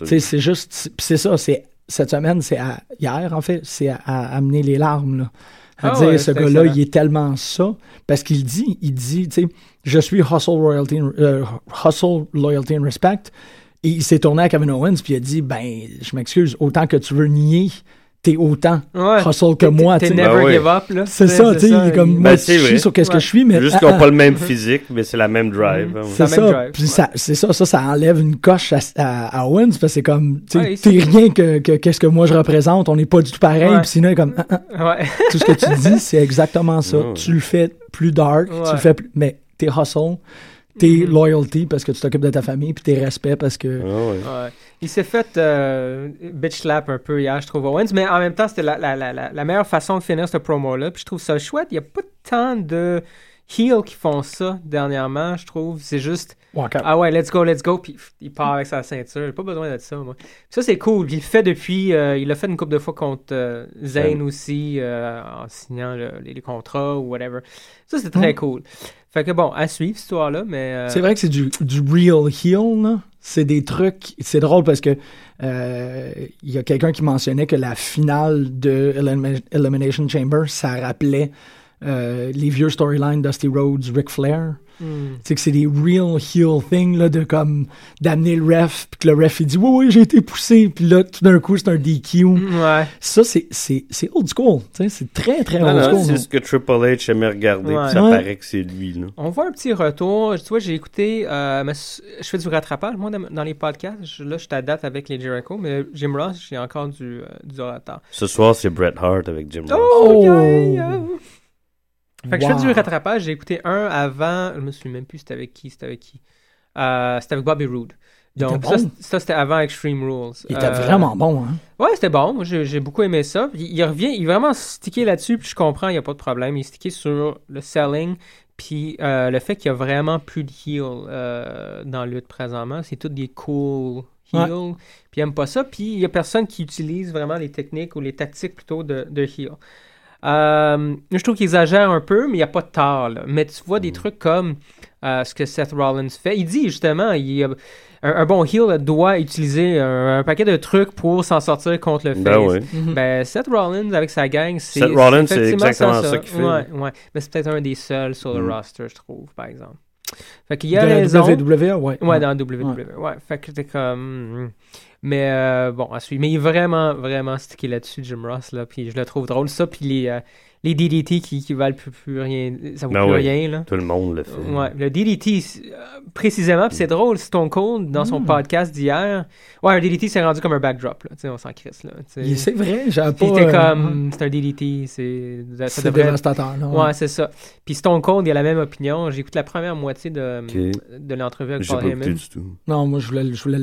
Tu sais, c'est juste, c'est- pis c'est ça, c'est cette semaine, c'est à, hier en fait, c'est à, à amener les larmes là. À Ah dire ouais, ce gars-là, il est tellement ça parce qu'il dit, il dit, tu sais, je suis hustle royalty, euh, hustle loyalty and respect. Et il s'est tourné à Kevin Owens puis il a dit, ben, je m'excuse, autant que tu veux nier, t'es autant Ouais. hustle que moi. T'es tu sais. never Ben oui. give up, là. C'est ça, tu sais, il est comme il- moi, Ben, je suis sur qu'est-ce que je suis, mais Juste ah, qu'ils n'ont ah, pas le même physique, mais c'est la même drive. hein. c'est même ça. Puis ouais. ça, c'est ça, ça, ça enlève une coche à, à, à Owens parce que c'est comme, tu sais, Ouais, t'es rien que, que qu'est-ce que moi je représente, on n'est pas du tout pareil. Puis sinon, il est comme, ah, ah, Ouais. tout ce que tu dis, c'est exactement ça. Ouais. Tu le fais plus dark, tu le fais plus, mais tes hustle, tes Mhm. loyalty parce que tu t'occupes de ta famille, puis tes respects parce que. Ah ouais. Ouais. Il s'est fait euh, bitch slap un peu hier, je trouve, Owens, mais en même temps, c'était la, la, la, la, la meilleure façon de finir ce promo-là. Puis je trouve ça chouette. Il n'y a pas tant de heels qui font ça dernièrement, je trouve. C'est juste, Walk ah ouais, let's go, let's go. Puis il part avec sa ceinture. J'ai pas besoin de ça, moi. Puis ça, c'est cool. Puis il le fait depuis, euh, il l'a fait une couple de fois contre euh, Zayn aussi, euh, en signant le- les, les contrats ou whatever. Ça, c'est très Mm. cool. Fait que bon, à suivre, cette histoire-là, mais. euh, C'est vrai que c'est du, du real heel, là. C'est des trucs. C'est drôle parce que il y a quelqu'un qui mentionnait que la finale de Elim- Elimination Chamber, ça rappelait euh, les vieux storylines Dusty Rhodes, Ric Flair. hmm. Tu sais que c'est des real heel things, là, de comme d'amener le ref, puis que le ref il dit oui, oui, j'ai été poussé, puis là, tout d'un coup, c'est un DQ. Ouais. Ça, c'est, c'est, c'est old school. Tu sais, c'est très, très Ah old non, school. c'est ce que Triple H aimait regarder, Ouais. puis ça Ouais. paraît que c'est lui. Là. On voit un petit retour. Tu vois, j'ai écouté. euh, je fais du rattrapage, moi, dans, les podcasts. Je- là, je suis à date avec les Jericho, mais Jim Ross, j'ai encore du, euh, du retard. Ce soir, c'est Bret Hart avec Jim Ross. Oh, yeah, yeah. Fait que je fais du rattrapage. J'ai écouté un avant. Je me souviens même plus c'était avec qui. C'était avec qui. Euh, c'était avec Bobby Roode. Donc, ça, c'était avant Extreme Rules. Il était Euh, vraiment bon, hein. Ouais, c'était bon. J'ai beaucoup aimé ça. Il revient, il est vraiment stické là-dessus, puis je comprends, il n'y a pas de problème. Il est stické sur le selling, puis euh, le fait qu'il y a vraiment plus de heel dans la lutte présentement. C'est tout des cool heels, puis il aime pas ça. Puis il y a personne qui utilise vraiment les techniques ou les tactiques plutôt de, de heel. Euh, je trouve qu'il exagère un peu, mais il n'y a pas de tort. là. Mais tu vois des trucs comme euh, ce que Seth Rollins fait. Il dit justement, il, un, un bon heel doit utiliser un, un paquet de trucs pour s'en sortir contre le face. Ben ouais. Ben, Seth Rollins avec sa gang, c'est. Seth Rollins, c'est effectivement exactement ça qu'il fait. Ouais, ouais. Mais c'est peut-être un des seuls sur le Mm. roster, je trouve, par exemple. Fait qu'il y a De la raison. WWE, ouais. Ouais, dans WWE. Ouais. Fait que t'es comme. Mais euh, bon, à suivre. Mais il est vraiment, vraiment stické là-dessus, Jim Ross, là. Puis je le trouve drôle. Ça, puis les, euh, les DDT qui, qui valent plus, plus rien. Ça vaut Ben plus ouais. rien, là. Tout le monde le fait. Ouais, le DDT, euh, précisément, puis c'est drôle, Stone Cold, dans son Mm. podcast d'hier, ouais, un DDT s'est rendu comme un backdrop, là, tu sais, on s'en crisse, là. tu sais. Il- C'est vrai, j'avais pas. Puis il était euh, comme, c'est un DDT, c'est... ça C'est devrait être- dévastateur, là. Ouais, c'est ça. Puis Stone Cold, il a la même opinion. J'écoute la première moitié de, de l'entrevue avec J'ai Paul pas Heyman. écouté du tout. Non, moi, je voulais, je voulais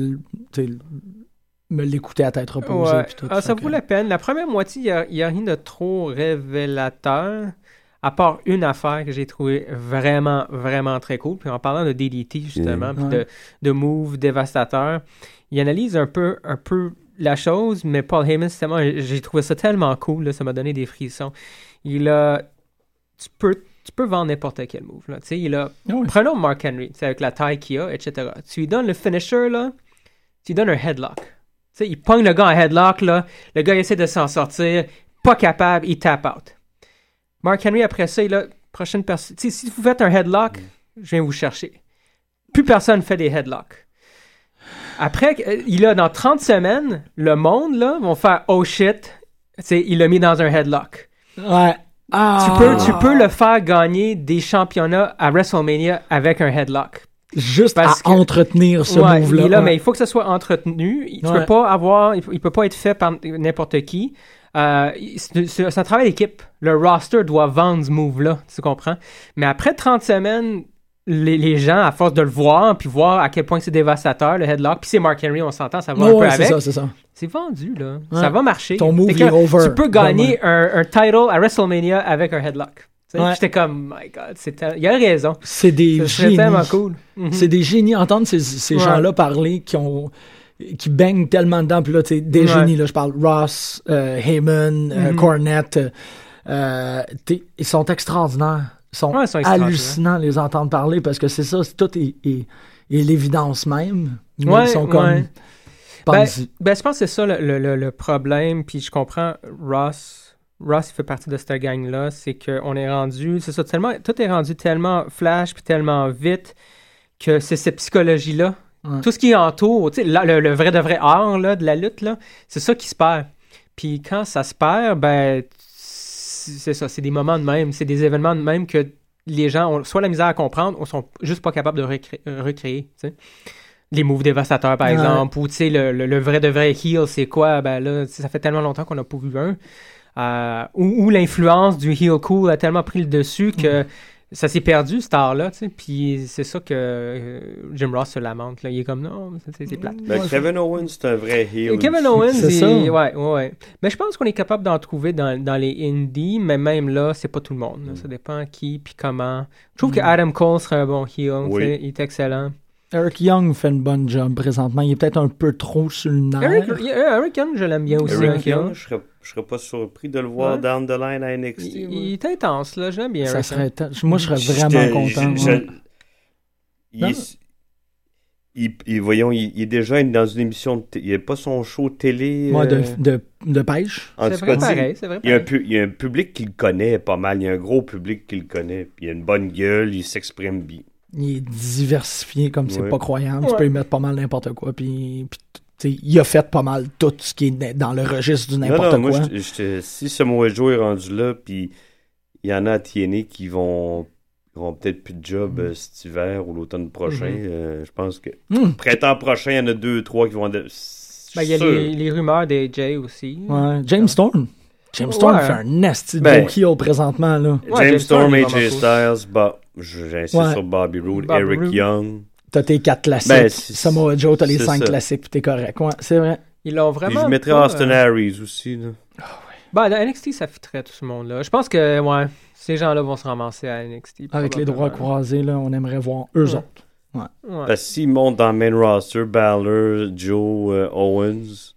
me l'écouter à tête reposée. Ouais. tout, Ah, ça vaut que- la peine. La première moitié, il n'y a, rien de trop révélateur, à part une affaire que j'ai trouvé vraiment, vraiment très cool. Puis en parlant de DDT, justement, puis Ouais. de, de moves dévastateurs, il analyse un peu, un peu la chose, mais Paul Heyman, j'ai trouvé ça tellement cool, là, ça m'a donné des frissons. Il a... Tu peux, tu peux vendre n'importe quel move. Là. Tu sais, Il a Ah. Prenons Mark Henry, avec la taille qu'il a, etc. Tu lui donnes le finisher, là, tu lui donnes un headlock. Sais, il pogne le gars en headlock, là, le gars essaie de s'en sortir, pas capable, il tap out. Mark Henry, après ça, il a, prochaine personne, si vous faites un headlock, je viens vous chercher. Plus personne fait des headlocks. Après, euh, il a dans 30 semaines, le monde, là, vont faire oh shit, il l'a mis dans un headlock. Ouais. Ah. Tu, peux, tu peux le faire gagner des championnats à WrestleMania avec un headlock. Juste Parce à que- entretenir ce Ouais, move-là. là, ouais. mais il faut que ça soit entretenu. Il- Tu Ouais. peux pas avoir, il, peut pas être fait par n'importe qui. Euh, c'est un travail d'équipe. Le roster doit vendre ce move-là, tu comprends? Mais après 30 semaines, les, les gens, à force de le voir, puis voir à quel point c'est dévastateur, le headlock, puis c'est Mark Henry, on s'entend, ça va un peu ouais, avec. c'est ça. C'est vendu, là. Ouais. Ça va marcher. Ton move, est over. Tu peux gagner un, un title à WrestleMania avec un headlock. Ouais. J'étais comme, my God, tel- il a raison. C'est des génies. tellement cool. Mhm. C'est des génies. Entendre ces, ces Ouais. gens-là parler qui ont qui baignent tellement dedans. Puis là, tu des Ouais. génies. Là, je parle Ross, euh, Heyman, euh, Mhm. Cornette. euh, ils sont extraordinaires. Ils sont, ils sont extraordinaires. hallucinants les entendre parler parce que c'est ça, c'est- tout est, est- est l'évidence même. Ils sont comme. Ben, ben, je pense que c'est ça le, le- le- le problème. Puis je comprends Ross. Ross fait partie de cette gang-là. C'est qu'on est rendu. C'est ça, tellement, tout est rendu tellement flash puis tellement vite que c'est cette psychologie-là. Ouais. Tout ce qui entoure, là, le, le vrai de vrai art là, de la lutte, là, c'est ça qui se perd. Puis quand ça se perd, ben, c'est ça, c'est des moments de même, c'est des événements de même que les gens ont soit la misère à comprendre ou sont juste pas capables de recré- recréer. Les moves dévastateurs, par Ouais. exemple, ou le, le- le vrai de vrai heel, c'est quoi? Ben là, ça fait tellement longtemps qu'on n'a pas vu un. Euh, ou ou l'influence du heel cool a tellement pris le dessus que ça s'est perdu, cet art-là. Puis c'est ça que euh, Jim Ross se lamente, là. Il est comme, non, c'est c'est plate. Ben, Ouais, Kevin Owens, c'est un vrai heel. Kevin. Owens, C'est il- ça. ouais, ouais, ouais. Mais je pense qu'on est capable d'en trouver dans, dans les indies, mais même là, c'est pas tout le monde. là. Ça dépend qui puis comment. Je trouve que Adam Cole serait un bon heel. Oui. Il est excellent. Eric Young fait une bonne job présentement. Il est peut-être un peu trop sur le nerf. Eric, Young, je l'aime bien aussi. Eric. Young, je serais, je serais pas surpris de le voir Ouais. down the line à NXT. Il, moi. il est intense, là. J'aime bien Ça Eric serait Young. Moi, je serais vraiment content. je- ouais. il, voyons, il, il est déjà dans une émission de il n'a pas son show télé. Ouais, de, euh, de, de pêche. en C'est tout vrai cas, pareil, c'est vrai il y, a un, il y a un public qui le connaît pas mal. Il y a un gros public qui le connaît. Puis il a une bonne gueule, il s'exprime bien. Il est diversifié comme c'est Ouais. pas croyable. Tu peux y mettre pas mal n'importe quoi. Puis, puis, tu sais, il a fait pas mal tout ce qui est dans le registre du n'importe non, moi, quoi. j'étais- j'étais- si Samoa Joe est rendu là, puis il y en a à TNA qui vont, peut-être plus de job euh, cet hiver ou l'automne prochain, Mhm. euh, je pense que Hmm. printemps prochain, il y en a deux, trois qui vont. de- Ben, il y a les, les rumeurs des Jay aussi. Ouais. James Storm. James Storm Ouais. fait un nasty Ben, beau heel présentement. Là. Ouais, James James Storm, Storm, AJ Styles, bah, j'insiste Ouais. sur Bobby Roode, Bobby Eric Roode. Young. T'as tes quatre classiques. Ben, Samoa Joe, t'as les cinq ça. classiques, puis t'es correct. Ouais, c'est vrai. Ils l'ont Puis vraiment. je mettrais pas, Austin euh, Harris aussi. Là. Ben, dans NXT, ça fitterait tout ce monde-là. Je pense que, ouais, ces gens-là vont se ramasser à NXT. Avec les droits croisés, là, on aimerait voir eux Ouais. autres. Ouais. Que s'ils montent dans le main roster, Balor, Joe, euh, Owens,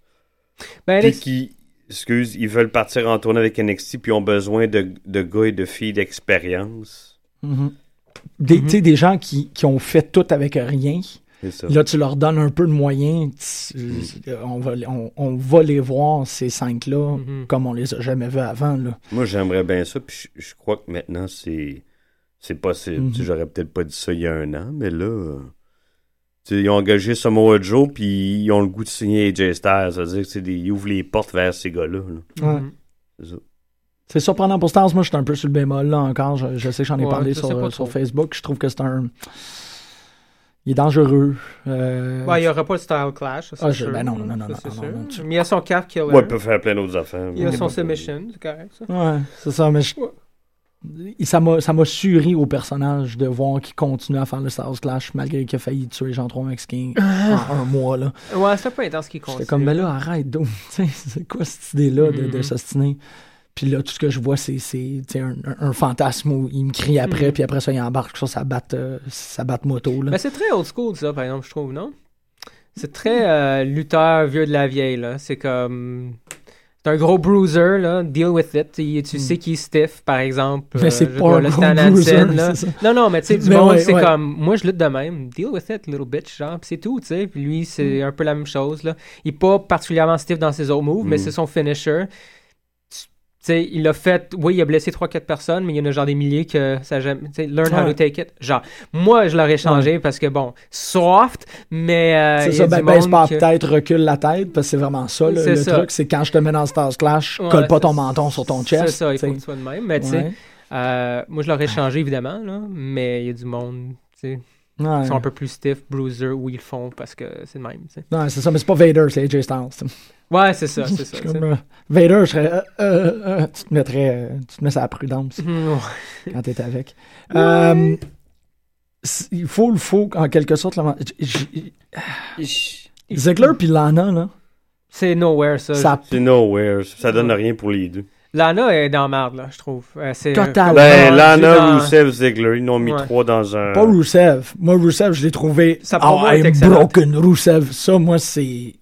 Ben, puis NXT, qui, excuse, ils veulent partir en tournée avec NXT, puis ils ont besoin de, de gars et de filles d'expérience. Mhm. Des, Mhm. tu sais, des gens qui, qui ont fait tout avec rien. Là, tu leur donnes un peu de moyens. tu- Mm. on, va, on, on va les voir, ces cinq-là, Mhm. comme on les a jamais vus avant. Là. Moi, j'aimerais bien ça, puis je, je crois que maintenant, c'est c'est possible. Mhm. J'aurais peut-être pas dit ça il y a un an, mais là, euh, ils ont engagé Samoa Joe, puis ils ont le goût de signer AJ Styles. Ça veut dire que c'est des, ils ouvrent les portes vers ces gars-là. là. Ouais. Mhm. C'est ça. C'est surprenant pour Stars. Moi, je suis un peu sur le bémol là encore. Je, je sais que j'en ai Ouais, parlé sur. Facebook. Je trouve que c'est un. Il est dangereux. Euh, Ouais, il n'y aura pas de style clash. ça, c'est Ah, je- sûr. ben non, non, non, Ça, non, non, sûr. non, tu- Mais il y a son calf killer. Ouais, il peut faire plein d'autres affaires. Il y a son submission, c'est correct, ça. Ouais, c'est ça. Mais je- ça m'a ça m'a suri au personnage de voir qu'il continue à faire le Stars Clash malgré qu'il a failli tuer Jean-Trois Mexicains en un mois. Là. Ouais, c'est pas intense qui compte. J'étais comme, ben là, arrête, donc. c'est quoi cette idée-là de, de Mhm. s'ostiner? Puis là, tout ce que je vois, c'est c'est, tu sais, un, un- un fantasme où il me crie après, Mhm. puis après ça, il embarque sur sa batte, euh, sa batte moto. Là. Mais c'est très old school, ça, par exemple, je trouve, non? C'est très euh, lutteur vieux de la vieille, là. C'est comme. C'est un gros bruiser, là. Deal with it. Il- tu Mm. sais qu'il est stiff, par exemple. Mais euh, c'est veux pas un le gros bruiser, là. ça. Non, non, mais tu sais, du Mais monde, ouais, c'est ouais. comme. Moi, je lutte de même. Deal with it, little bitch, genre. Puis c'est tout, tu sais. Puis lui, c'est Mm. un peu la même chose, là. Il est pas particulièrement stiff dans ses autres moves, mais Mm. c'est son finisher. Sais, il a fait, oui, il a blessé 3-4 personnes, mais il y en a genre des milliers que ça jamais. Learn how to take it. Genre, moi, je l'aurais changé parce que, bon, soft, mais. euh, C'est ça, ben, baisse monde pas que- la tête, recule la tête, parce que c'est vraiment ça, le, C'est le ça. truc. C'est quand je te mets dans Stars Clash, Ouais, colle pas ton menton sur ton chest. C'est ça, il faut que tu sois de même. Mais tu sais, euh, moi, je l'aurais changé, évidemment, là, mais il y a du monde, tu sais, Ouais. qui sont un peu plus stiff, bruiser, où ils le font parce que c'est le même. Non, c'est ça, mais c'est pas Vader, c'est AJ Styles. Ouais, c'est ça, c'est ça. Comme, euh, Vader, je serais. euh, euh, euh, tu te mettrais. euh, tu te mets ça à la prudence quand t'es avec. Euh, il faut le faut, en quelque sorte. Ziggler puis Lana, là. C'est nowhere, ça. Ça, C'est nowhere. Ça donne rien pour les deux. Lana est dans la merde, là, je trouve. Euh, c'est, Totalement. Ben, Lana, dans- Rusev, Ziggler, ils n'ont mis Ouais. trois dans un. Pas Rusev. Moi, Rusev, je l'ai trouvé. Ah, est I'm broken Rusev. Ça, moi, c'est.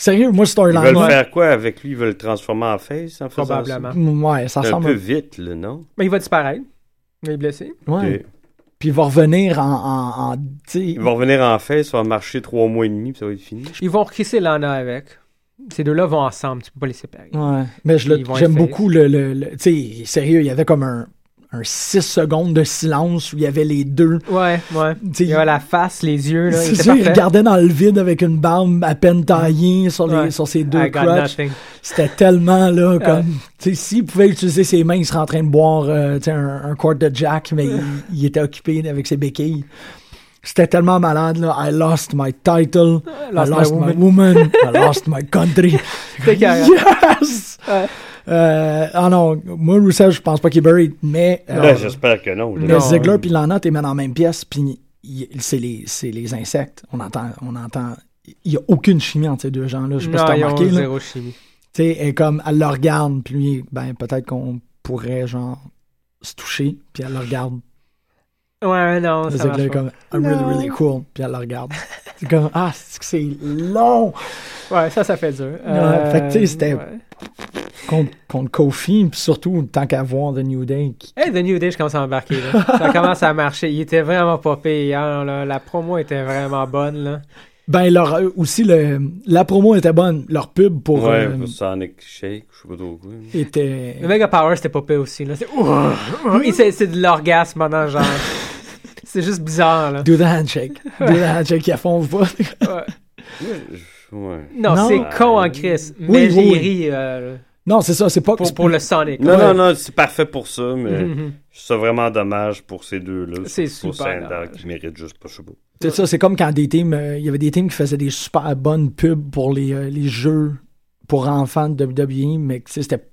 Sérieux, moi, Ils storyline. veulent ouais. faire quoi avec lui? Ils veulent le transformer en face en Probablement. Ouais, ça? C'est un ressemble. peu vite, là, non? Mais il va disparaître. Il est blessé. Ouais. Puis il va revenir en. en, Il va revenir en face, ça va marcher trois mois et demi, puis ça va être fini. Ils vont recrisser Lana avec. Ces deux-là vont ensemble, tu peux pas les séparer. Ouais. Mais je Ils j'aime beaucoup le. le, le- tu sais, sérieux, il y avait comme un. Un 6 secondes de silence où il y avait les deux. Ouais, ouais. Il y a la face, les yeux, là. C'est il regardait dans le vide avec une barbe à peine taillée sur, les, Ouais. sur ses deux crotches. C'était tellement là, comme. Tu sais, s'il pouvait utiliser ses mains, il serait en train de boire euh, un, un quart de Jack, mais il, il était occupé avec ses béquilles. C'était tellement malade, là. I lost my title. I lost lost, my my woman. I lost my country. Yes! Ouais. Euh, ah non, moi, Rusev, je pense pas qu'il est buried, mais. euh, Ben, J'espère que non. mais Non. Ziggler puis Lana, t'es mis dans la même pièce, puis c'est les, c'est les insectes. On entend, on entend. Il y a aucune chimie entre ces deux gens-là. Je sais pas si Non, t'as ont remarqué, là. zéro chimie. Tu sais, elle est comme, elle le regarde, puis lui, ben, peut-être qu'on pourrait, genre, se toucher, puis elle le regarde. Ouais, non, ça Ziggler est marche comme, I'm really, Non. really cool, puis elle le regarde. c'est comme, ah, c'est que c'est long Ouais, ça, ça fait dur. Ouais, fait que, tu sais, c'était- ouais. Contre, contre Kofi, puis surtout, tant qu'à voir The New Day. qui- Hey, The New Day, je commence à embarquer. Là. ça commence à marcher. Il était vraiment pas hier. Là. La promo était vraiment bonne. Là. Ben, leur, euh, aussi, le, la promo était bonne. Leur pub pour, Ouais, euh, pour Sonic Shake, je sais pas trop quoi. était. Le Mega Power, c'était pas pire aussi. Là. C'est, de l'orgasme pendant genre. c'est juste bizarre. Là. Do the handshake. Do the handshake, ils font pas. Ouais. Non, Non. c'est con en Chris. Mais oui, j'ai oui. ri euh, Non, c'est ça, c'est pas. pour, c'est pour le Sonic. Non, Ouais. non, non, c'est parfait pour ça, mais je trouve ça vraiment dommage pour ces deux-là. C'est super dommage. qui mérite juste pas, pas. C'est ça, c'est comme quand des teams, euh, il y avait des teams qui faisaient des super bonnes pubs pour les, euh, les jeux pour enfants de WWE, mais c'était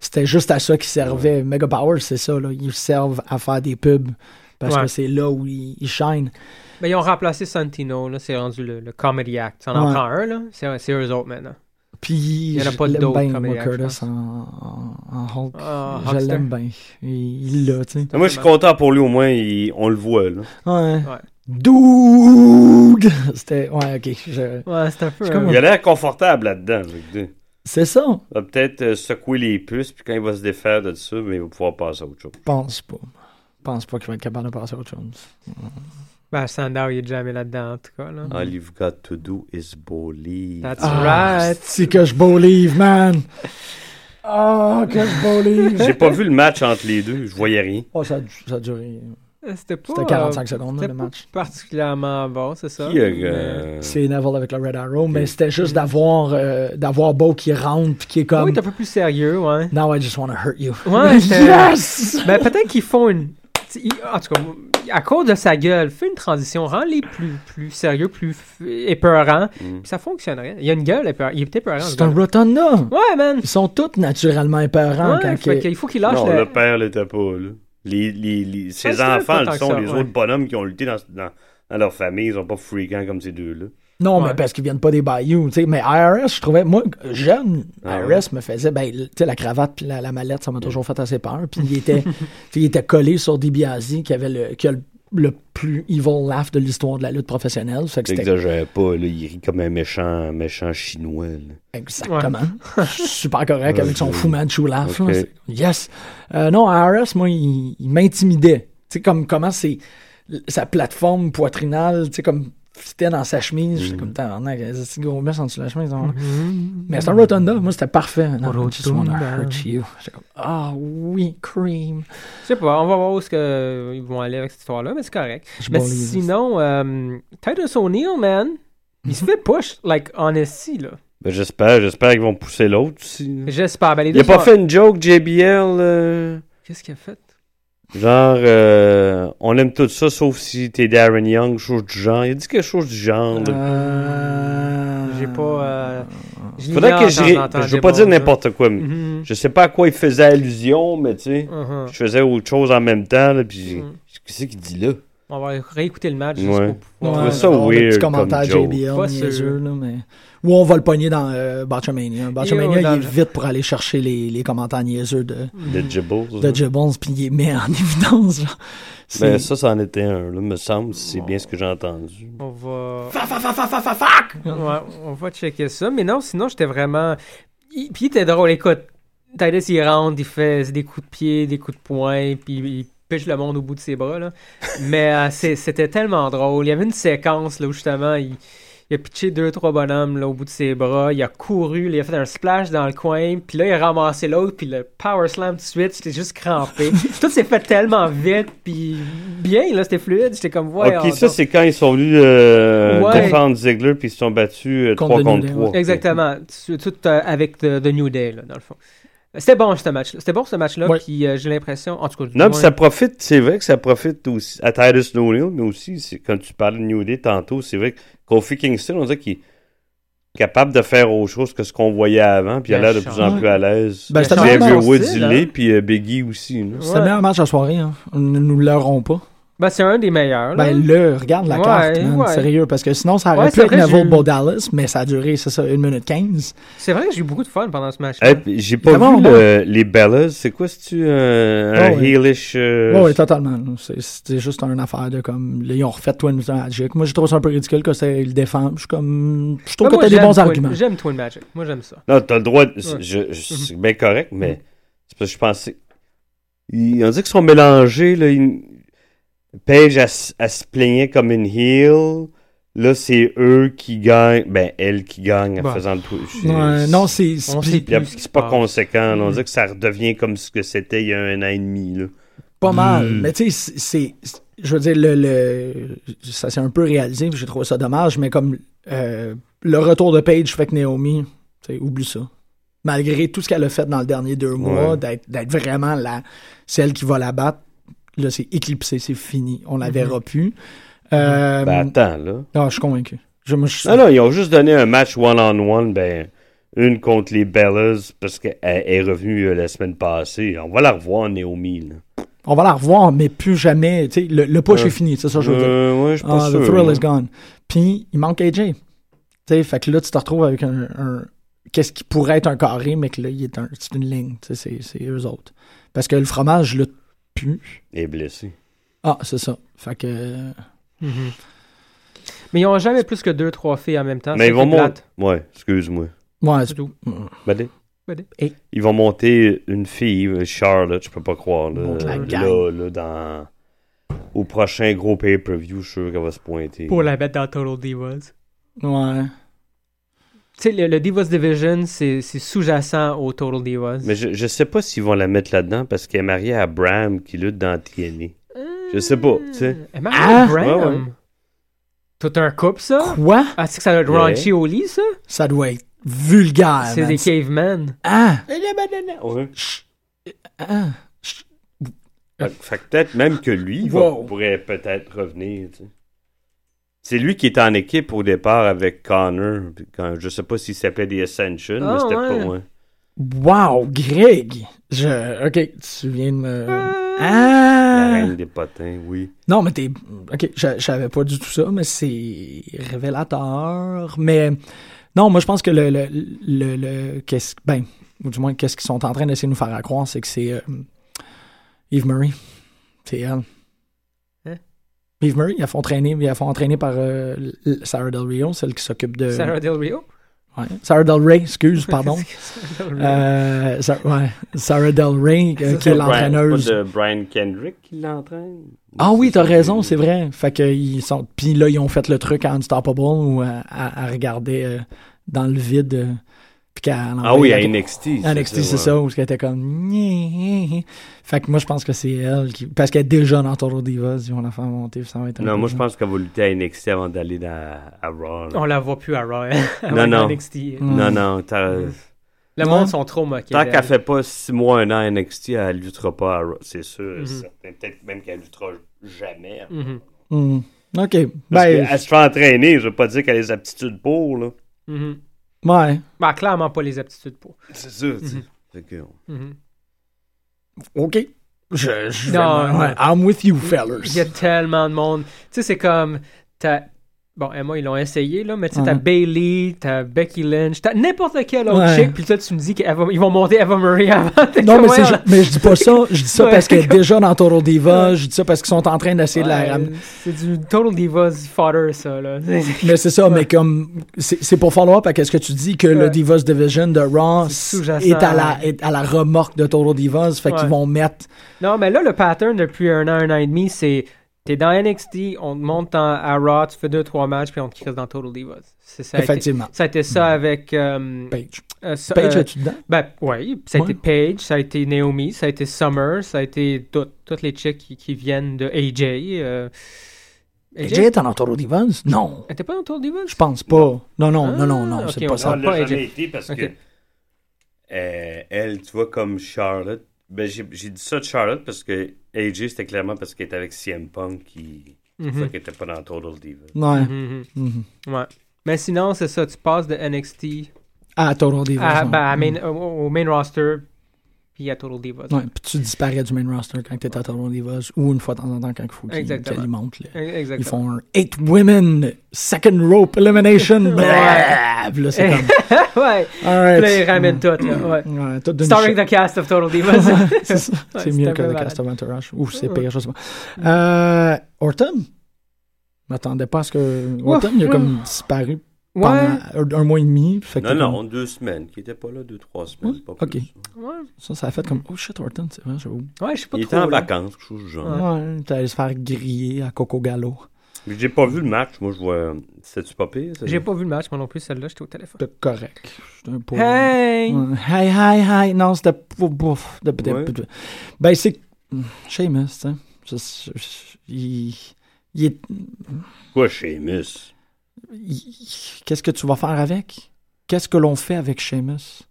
c'était juste à ça qu'ils servaient. Mega Power, c'est ça, là, ils servent à faire des pubs parce Ouais. que c'est là où ils, ils shine. Mais ils ont remplacé Santino. Là, c'est rendu le, le Comedy Act. Ça en Ouais. prend un. là. C'est, c'est eux autres maintenant. Puis je pas l'aime bien, comme moi, Curtis en, en, en Hulk. Ah, je l'aime bien. Il il l'a, tu sais. Moi, je suis content pour lui, au moins, il- on le voit, là. Ouais. Ouais. Dude! C'était. Ouais, ok. je- Ouais, c'est un peu. Comme euh, Il a l'air confortable là-dedans. je veux dire. C'est ça. Il va peut-être euh, secouer les puces, puis quand il va se défaire de ça, mais il va pouvoir passer à autre chose. Je pense pas. Je pense pas qu'il va être capable de passer à autre chose. Ben, Sandow, il est jamais là-dedans, en tout cas. Là. All you've got to do is believe. That's Ah, right. C'est que je believe, man? Ah, que je believe. J'ai pas vu le match entre les deux, je voyais rien. Oh, ça, a- ça a duré. C'était pas. C'était 45 euh, secondes, le pas match. particulièrement bon, c'est ça. Qui a, mais- euh, C'est Neville avec le Red Arrow, mais c'était juste d'avoir euh, d'avoir Beau qui rentre puis qui est Ah comme oui, t'es un peu plus sérieux, ouais. Now I just want to hurt you. Ouais, yes! Ben, peut-être qu'ils font une. Il- En tout cas, à cause de sa gueule, fais une transition, rends-les plus, plus sérieux, plus épeurants, Mm. puis ça fonctionnerait. Il y a une gueule épeurante. Il est épeurant. ce C'est un. Rotunda. Ouais, man. Ils sont tous naturellement épeurants Ouais, quand fait que- qu'il faut qu'il lâche Non, le. le père l'était pas, là. Les, les, les- ses enfants le sont, ça, les ouais. autres bonhommes qui ont lutté dans, dans, dans leur famille, ils sont pas fréquents comme ces deux-là. Non, Ouais. mais parce qu'ils viennent pas des bayous, tu sais. Mais IRS, je trouvais, moi, jeune, Ah IRS me faisait, ben, tu sais, la cravate puis la, la mallette, ça m'a toujours fait assez peur. Puis il était, il était collé sur DiBiase, qui avait le, qui a le, le plus evil laugh de l'histoire de la lutte professionnelle. Fait que pas, là, il rit comme un méchant, méchant chinois. là. exactement super correct avec son Fu Manchu laugh. là. Yes. Euh, non, IRS, moi, il, il m'intimidait. Tu sais, comme, comment c'est, sa plateforme poitrinale, tu sais, comme, c'était dans sa chemise. J'étais comme, tabarnak, c'est gros en dessous de la chemise. hein. Mais c'est un rotunda. Moi, c'était parfait. Non, I just wanna Rotunda. hurt you. J'étais comme, ah oui, cream. Je sais pas, on va voir où que ils vont aller avec cette histoire-là, mais c'est correct. Je mais sinon, euh, Titus O'Neill, man, il se fait push, like, honesty, là. Ben, j'espère, j'espère qu'ils vont pousser l'autre aussi. J'espère. Ben, Il a deux pas sont- fait une joke, JBL, euh, Qu'est-ce qu'il a fait? Genre, euh, on aime tout ça, sauf si t'es Darren Young, chose du genre. Il a dit quelque chose du genre. Euh... J'ai pas. Euh, je Faudrait que je... Je veux pas dire n'importe quoi, mais Mhm. je sais pas à quoi il faisait allusion, mais tu sais, Mhm. je faisais autre chose en même temps, là, puis Mhm. qu'est-ce qu'il dit là? On va réécouter le match juste Ouais. pour pouvoir- Ouais, ça weird petit commentaire comme. JBL, Pas sûr. là, mais... Ou on va le pogner dans euh, Botchamania. Botchamania, il est vite pour aller chercher les, les commentaires niaiseux de, De Gibbles. de Jibbles, puis il les met en évidence. genre. Ben, ça, ça en était un, là, me semble, si c'est bien ce que j'ai entendu. On va. Fa, fa, fa, fa, fa, fa, fuck! Ouais, on va checker ça. Mais non, sinon, j'étais vraiment. Il- Puis il était drôle. Écoute, Titus, il rentre, il fait des coups de pied, des coups de poing, puis il pêche le monde au bout de ses bras. Là. Mais euh, c'était tellement drôle. Il y avait une séquence là, où justement, il, il a pitché deux, trois bonhommes là, au bout de ses bras. Il a couru, là, il a fait un splash dans le coin, puis là, il a ramassé l'autre, puis le power slam tout de suite. J'étais juste crampé. Tout s'est fait tellement vite, puis bien, là, c'était fluide. J'étais comme, voyons ok, ça, donc. c'est quand ils sont venus euh, Ouais. défendre Ziggler puis ils se sont battus euh, Contre 3 The New contre Day, 3. ouais. Exactement. Tout, tout, euh, avec The, The New Day, là, dans le fond. C'était bon, ce match-là. C'était bon, ce match-là. Ouais. Puis euh, j'ai l'impression. En tout cas, du Non, moins- mais ça profite, c'est vrai que ça profite aussi à Titus O'Neill, mais aussi, quand tu parlais de New Day tantôt, c'est vrai que Kofi Kingston, on dirait qu'il est capable de faire autre chose que ce qu'on voyait avant, puis il a Ben, l'air de plus en plus à l'aise. Ben, c'était Woods, il hein. puis euh, Biggie aussi. c'était le meilleur match la soirée. Hein. Ne nous l'aurons pas. Ben, c'est un des meilleurs. Là. Ben le, regarde la Ouais, carte, man, ouais. sérieux, parce que sinon ça aurait Ouais, pu être Neville Dallas, mais ça a duré, c'est ça, 1 minute 15. C'est vrai que j'ai eu beaucoup de fun pendant ce. Hey, puis J'ai pas vu le- les Bellas, c'est quoi, c'est-tu euh, un Oh, ouais. heelish... euh, Ouais, ouais, totalement. C'est- C'était juste une affaire de comme. Là, ils ont refait Twin Magic. Moi, j'ai trouvé ça un peu ridicule que c'est le défendent. Je suis comme. Je trouve Ben, que t'as des bons Twin- arguments. J'aime Twin Magic. Moi, j'aime ça. Non, t'as le droit. de- Ouais. je- je- c'est bien correct, mais c'est parce que je pensais. Ils, on dit qu'ils sont mélangés. Là, ils- Paige, elle, se plaignait comme une heel. Là, c'est eux qui gagnent. Ben, elle qui gagne en faisant le Twitch. Ouais, non, c'est. C'est pas passe. conséquent. là. On Mm. dit que ça redevient comme ce que c'était il y a un an et demi. Là. pas mal. Mm. Mais tu sais, c'est- Je veux dire, le, le- ça s'est un peu réalisé, puis j'ai trouvé ça dommage, mais comme euh, le retour de Paige fait que Naomi, oublie ça. Malgré tout ce qu'elle a fait dans le dernier deux mois, Ouais. d'être vraiment la, celle qui va la battre, là, c'est éclipsé, c'est fini. On la verra plus. Euh, Ben, attends, là. non, je suis convaincu. Je, moi, je suis- Non, non, ils ont juste donné un match one-on-one, ben, une contre les Bellas, parce qu'elle est revenue euh, la semaine passée. On va la revoir, Naomi. Là. On va la revoir, mais plus jamais. tu sais, Le, le push Ouais. est fini, c'est ça que je veux dire. Euh, ouais, je pas Ah, sûr. the thrill là. is gone. Puis, il manque AJ. Tu sais, fait que là, tu te retrouves avec un. un- Qu'est-ce qui pourrait être un carré, mais que là, il est un, c'est une ligne. Tu sais, c'est, c'est eux autres. Parce que le fromage, là, est blessé. Ah, c'est ça. Fait que. Mhm. Mais ils ont jamais plus que deux, trois filles en même temps. Mais ils vont monter. Ouais, excuse-moi. Ouais, C'est tout. Badé. Badé. Et- Ils vont monter une fille, euh, Charlotte, je peux pas croire. Euh, là, là, dans. Au prochain gros pay-per-view, je suis sûr qu'elle va se pointer. Pour la mettre dans Total Divas. Ouais. Tu sais, le, le Divas Division, c'est sous-jacent au Total Divas. Mais je, je sais pas s'ils vont la mettre là-dedans parce qu'elle est mariée à Bram qui lutte dans TNA. Je sais pas, tu sais. Elle m'a Ah! Bram? Ouais, ouais. Tout un couple, ça? Quoi? Ah, c'est que ça doit être Ouais. raunchy au lit, ça? Ça doit être vulgaire. c'est des cavemen. Ah! Ouais. Ah! Fait, fait que peut-être même que lui va- Wow. pourrait peut-être revenir. tu sais. C'est lui qui était en équipe au départ avec Connor. Quand, je sais pas s'il s'appelait des Ascension, mais Ah, c'était ouais. pas moi. Wow, Greg! Je. Ok, tu viens de me. La Ah! reine des potins, oui. Non, mais t'es. Ok, je, savais pas du tout ça, mais c'est révélateur. Mais non, moi je pense que le. le, le, le- qu'est-ce, ben, ou du moins, qu'est-ce qu'ils sont en train d'essayer de nous faire croire, c'est que c'est euh, Eve Murray. C'est elle. Eve Murray, ils font entraîner, ils font entraîner par euh, Sarah Del Rio, celle qui s'occupe de. Sarah Del Rio? Ouais. Sarah Del Rey, excuse, pardon. Sarah Del Rio. Euh, ouais, Sarah Del Rey, euh, qui est l'entraîneuse. Pas de Brian Kendrick qui l'entraîne. Ah oui, C'est t'as raison, c'est vrai. Fait que ils sont. Puis là, ils ont fait le truc à Unstoppable euh, à, à regarder euh, dans le vide. Puis qu'elle Ah oui, à NXT. à NXT, c'est ça, où elle était comme. Fait que moi, je pense que c'est elle qui. Parce qu'elle est déjà dans Total Divas, ils vont la faire monter, ça va être un Non, moi, je pense qu'elle va lutter à NXT avant d'aller dans, à Raw. là. On la voit plus à Raw. Non, non. NXT. Mm. Non, non, Le monde sont trop moqués. tant qu'elle fait pas 6 mois, un an à NXT, elle luttera pas à Raw. C'est sûr, Mhm. certain. Peut-être même qu'elle luttera jamais. Mhm. Hmm. Ok. Parce Ben, qu'elle se fait entraîner, je veux pas dire qu'elle a les aptitudes pour, là. Ouais. Bah, clairement pas les aptitudes pour. C'est sûr, tu sais. Mhm. Fait que- Mhm. Ok. Je, je Non, vraiment- ouais, I'm with you, Il y a fellas. tellement de monde. Tu sais, c'est comme. t'as- Bon, Emma, ils l'ont essayé, là, mais tu sais, t'as. Bailey, t'as Becky Lynch, t'as n'importe quel autre Ouais. chick, puis toi, tu me dis qu'ils vont monter Eva Marie avant. Non, mais, ouais, mais je dis pas ça. Je dis ça Ouais. parce qu'elle est déjà dans Total Diva. Je dis ça parce qu'ils sont en train d'essayer de la ramener. C'est du Total Divas fodder, ça, là. Mais c'est ça, mais comme c'est pour follow-up à ce que tu dis que le. Divas Division de Raw est à la est à la remorque de Total Divas, fait qu'ils vont mettre Non, mais là, le pattern depuis un an, un an et demi, c'est t'es dans NXT, on te monte en- à Raw, tu fais deux, trois matchs, puis on te crisse dans Total Divas. C'est ça. été- effectivement Ça a été ça avec. euh, Paige. euh, ça- Paige euh, es-tu dedans? Ben oui, ça a Ouais. été Paige, ça a été Naomi, ça a été Summer, ça a été tout- toutes les chicks qui, qui viennent de AJ. euh, AJ est dans Total Divas? Non, Elle était pas dans Total Divas? je pense pas. Non non non non non, Ah, c'est pas ça. Non, elle pas l'a AJ. jamais été parce Ok. que euh, elle, tu vois, comme Charlotte, ben, j'ai j'ai dit ça de Charlotte parce que AJ, c'était clairement parce qu'elle était avec CM Punk qui Mhm. fait qu'elle était pas dans Total Diva. Ouais. Mhm, mhm. mhm. Ouais. Mais sinon, c'est ça, tu passes de NXT Ah, Total Divas. à, ben, à main- au, au main roster, puis à Total Divas. Ouais, puis tu disparais du main roster quand t'es à Total Divas ou une fois de temps en temps quand il faut qu'ils alimentent. le- Exactement. Ils font un 8 women second rope elimination. Blah! Là, c'est comme. ouais. Puis là, ils ramènent tout, là. Ouais. Ouais, tout d'une Starring the cast of Total Divas. c'est. Ouais, mieux que le cast of Entourage. Ou c'est Ouais. pire, je sais pas. Euh, Orton? Je m'attendais pas à ce que. Orton, il a ouais. comme disparu ouais. pendant un, mois et demi. Fait que Non, non, comme- deux semaines, qui était pas là, deux, trois semaines. Ouais, pas ok. plus. Ouais. Ça, ça a fait comme. Oh shit, Orton, c'est vrai, j'avoue. Ouais, je sais pas Il trop. était en là. vacances, quelque chose du genre. Ouais, t'es allé se faire griller à Coco Gallo. Mais j'ai pas vu le match, moi je vois. C'était-tu pas pire? J'ai pas vu le match, moi non plus, celle-là, j'étais au téléphone. C'était correct. C'était un peu. Hey! Hey, hey, hey. Non, c'était bouf. Ouais. de- Ben, c'est. Seamus, tu sais. Il. il est. Quoi, Sheamus? Il- Qu'est-ce que tu vas faire avec? Qu'est-ce que l'on fait avec Seamus?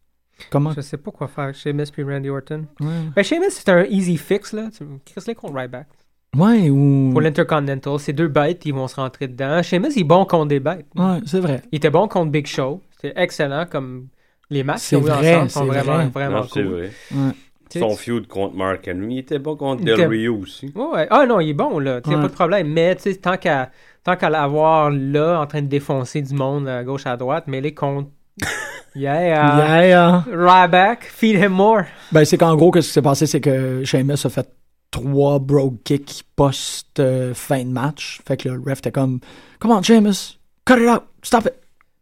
Comment? Je sais pas quoi faire avec Sheamus puis Randy Orton. Ouais, Ben, Sheamus, c'est un easy fix, là. Tu Chris contre Ryback. Ouais, ou. Pour l'Intercontinental, c'est deux bêtes, ils vont se rentrer dedans. Sheamus, il est bon contre des bêtes. Ouais, c'est vrai. Il était bon contre Big Show. C'était excellent comme les matchs C'est qu'ils ont eu vrai, ensemble sont c'est vraiment, vrai. vraiment Non, c'est cool. vrai. Ouais. Son feud contre Mark Henry, il était bon contre Il Del Rio aussi. Ouais, ouais. Ah non, il est bon, là. Tu sais, Ouais. pas de problème. Mais, tu sais, tant qu'à tant qu'à l'avoir là, en train de défoncer du monde à gauche, à droite, mais les contre. Yeah! Yeah. Ryback, feed him more. Ben, c'est qu'en gros, ce qui s'est passé, c'est que Sheamus a fait trois brogue kicks post euh, fin de match. Fait que le ref était comme, Come on, Sheamus, cut it out, stop it,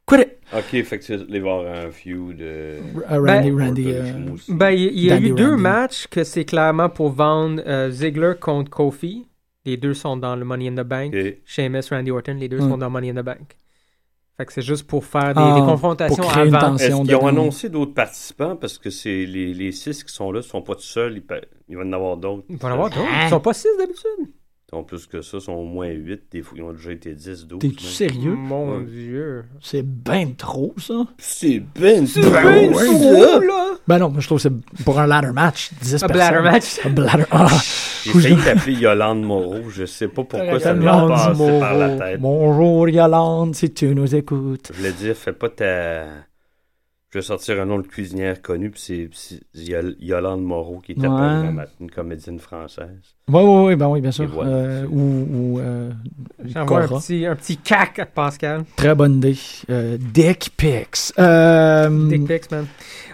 quit it. Ok, fait que tu vas voir un feud. euh, Euh, Randy, Ben, Randy. Euh, aussi. Ben, il y a Danny eu deux Randy. matchs que c'est clairement pour vendre euh, Ziggler contre Kofi. Les deux sont dans le Money in the Bank. Ok. Sheamus, Randy Orton, les deux Mm. sont dans Money in the Bank. Fait que c'est juste pour faire des, Ah, des confrontations pour créer une avant. tension. Qu'ils ont annoncé d'autres participants? Parce que c'est les, les six qui sont là ne sont pas tout seuls. Il, il va y en avoir d'autres. Il va y en avoir d'autres. Ils sont pas six d'habitude. Sont plus que ça, ils sont au moins huit. Des fois, ils ont déjà été 10, 12. T'es-tu sérieux? Mon Ouais. Dieu. C'est ben trop, ça. C'est ben, Ben ben ouais. là. Ben non, moi, je trouve que c'est pour un ladder match, 10 Un personnes. bladder match. Un bladder. Ah, J'ai failli t'appeler Yolande Moreau. Je sais pas pourquoi ça m'est Yolande passé par la tête. Bonjour, Yolande, si tu nous écoutes. Je voulais dire, fais pas ta. Je vais sortir un nom de cuisinière connu, puis c'est- c'est Yol- Yolande Moreau qui t'appelle Ouais. un matin, une comédienne française. Oui, oui, oui, ben oui, bien sûr. Voilà. Euh, ou ou euh, J'envoie un Cora. petit, un petit cac à Pascal. Très bonne idée. Euh, Dick Pics. Euh, Dick pics, man.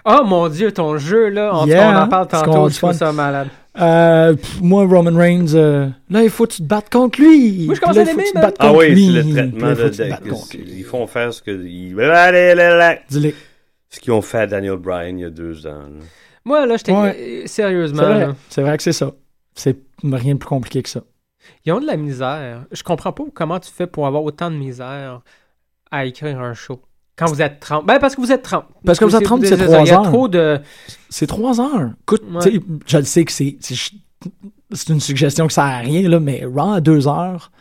Oh mon dieu, ton jeu, là, on, Yeah, on en parle tantôt, je trouve ça malade. euh, pff, moi, Roman Reigns, euh, là, il faut que tu te battes contre lui. Moi, je commence à il faut que l'aimer, tu te man. battes Ah contre oui, c'est le traitement là, il faut de. de- ils font faire ce que. ils- Allez, allez, allez. Dis-le. Ce qu'ils ont fait à Daniel Bryan il y a deux ans. là. Moi, là, j'étais. Ouais. euh, C'est Sérieusement, vrai. là, C'est vrai que c'est ça. C'est rien de plus compliqué que ça. ils ont de la misère. Je comprends pas comment tu fais pour avoir autant de misère à écrire un show. Quand vous êtes 30. Ben, parce que vous êtes 30. Parce que vous êtes 30, c'est ça. trois Il y a heures. trop de. C'est trois heures. Écoute, Ouais. tu sais, je le sais que c'est. c'est- C'est une suggestion que ça sert à rien, là, mais Raw à deux heures,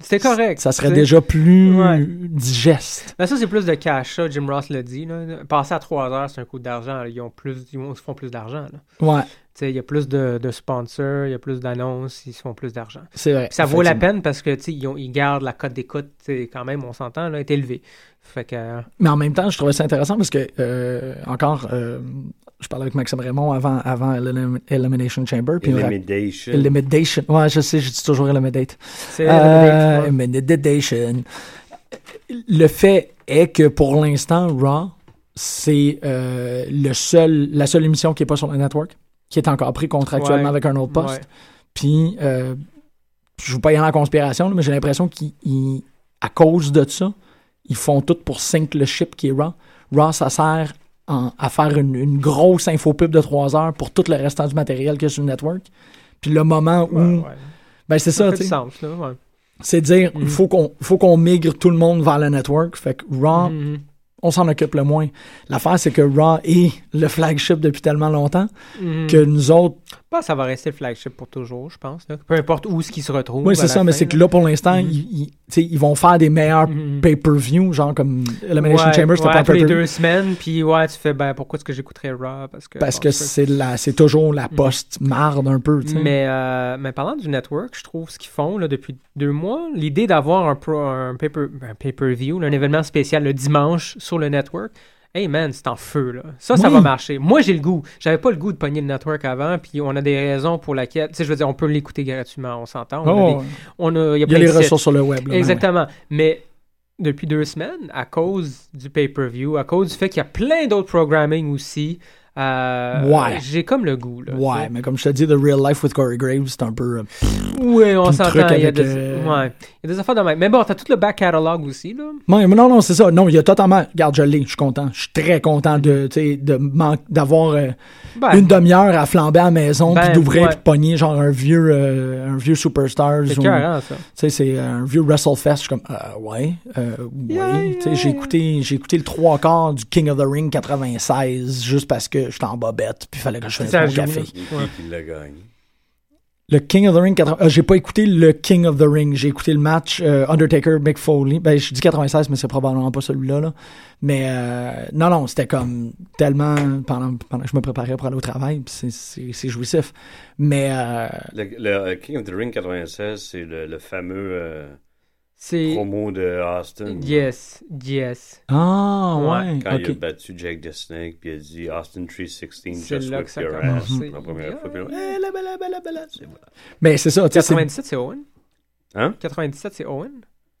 C'était correct. ça serait déjà plus Ouais. digeste. Ben, ça, c'est plus de cash, ça. Jim Ross l'a dit. Là. Passer à 3 heures, c'est un coup d'argent. Ils ont plus, ils ils font plus d'argent. Ouais. Il y a plus de, de sponsors, il y a plus d'annonces, ils se font plus d'argent. C'est vrai. Puis Ça vaut la peine parce que, sais, ils, ont- ils gardent la cote d'écoute, quand même, on s'entend, là, est élevée. Fait que... euh, Mais en même temps, je trouvais ça intéressant parce que, euh, encore, euh, je parlais avec Maxime Raymond avant, avant Chamber. Puis Elimination. Elimination. Ouais, je sais, je dis toujours Eliminate. C'est Euh, Elimination. Le fait est que pour l'instant, Raw, c'est euh, le seul, la seule émission qui n'est pas sur le network, qui est encore pris contractuellement Ouais. avec un autre poste. Ouais. Puis, euh, je ne veux pas y aller en conspiration, là, mais j'ai l'impression qu'à cause de ça, ils font tout pour sync le ship qui est Raw. Raw, ça sert en- à faire une, une grosse infopub de 3 heures pour tout le restant du matériel a sur le network. Puis le moment où... Ouais, ouais. Ben, c'est Ça tu sais. ouais. C'est dire, il Mhm. faut qu'on faut qu'on migre tout le monde vers le network. Fait que Raw, Mhm. On s'en occupe le moins. L'affaire, c'est que Raw est le flagship depuis tellement longtemps Mhm. que nous autres, Je pense que ça va rester le flagship pour toujours, je pense. là. Peu importe où ce qui se retrouve. oui, c'est ça, mais c'est que là. pour l'instant, Mhm. ils, vont faire des meilleurs Mhm. pay-per-view, genre comme Elimination Ouais, Chamber, c'était ouais, pas tous les deux semaines, puis ouais, tu fais, ben, pourquoi est-ce que j'écouterais Raw? Parce que, Parce que c'est la, c'est toujours la poste marde un peu. Mais, euh, mais parlant du network, je trouve ce qu'ils font là, depuis deux mois, l'idée d'avoir un, pro- un paper- un pay-per-view, là, un événement spécial le dimanche sur le network, hey man, c'est en feu. Là. Ça, ça va marcher. Moi, j'ai le goût. J'avais pas le goût de pogner le network avant, puis on a des raisons pour lesquelles. Tu sais, je veux dire, on peut l'écouter gratuitement, on s'entend. On, a Oh, on a, il y a y les ressources sur le web. là, Exactement. Mais depuis deux semaines, à cause du pay-per-view, à cause du fait qu'il y a plein d'autres programming aussi, euh, Ouais. j'ai comme le goût. Là, ouais. Mais comme je te dis, The Real Life with Corey Graves, c'est un peu... euh, Oui, on s'entend. Il y des, euh, ouais. Il y a des affaires de même. Mais bon, t'as tout le back catalog aussi, là. Ouais, mais non, non, c'est ça. Non, il y a totalement... Regarde, je l'ai, je suis content. Je suis très content de, sais, de man- d'avoir euh, Ben, une demi-heure à flamber à la maison, Ben, puis d'ouvrir, ouais. puis de pogner genre un vieux, un vieux Superstars. c'est ça. C'est un vieux WrestleFest. Je suis comme, ouais, ouais. J'ai écouté, j'ai écouté le trois quarts du King of the Ring 96 juste parce que j'étais en bobette, puis il fallait que je fasse mon café. l'a gagné? Le King of the Ring 80... ah, j'ai pas écouté le King of the Ring. J'ai écouté le match euh, Undertaker Mick Foley. Ben, je dis 96, mais c'est probablement pas celui-là. Là. Mais euh, non, non, c'était comme tellement pendant, pendant que je me préparais pour aller au travail. puis c'est- jouissif. Mais euh, Le, le King of the Ring 96, c'est le, le fameux euh, C'est. promo de Austin. Yes, yes. ah Ouais, ouais, Quand il a battu Jake the Snake, puis il a dit Austin 316, C'est just là whip que ça your ass. La première fois, puis là, bella, c'est voilà. Mais c'est ça, tu sais, c'est 97, c'est Owen? Hein? 97, c'est Owen?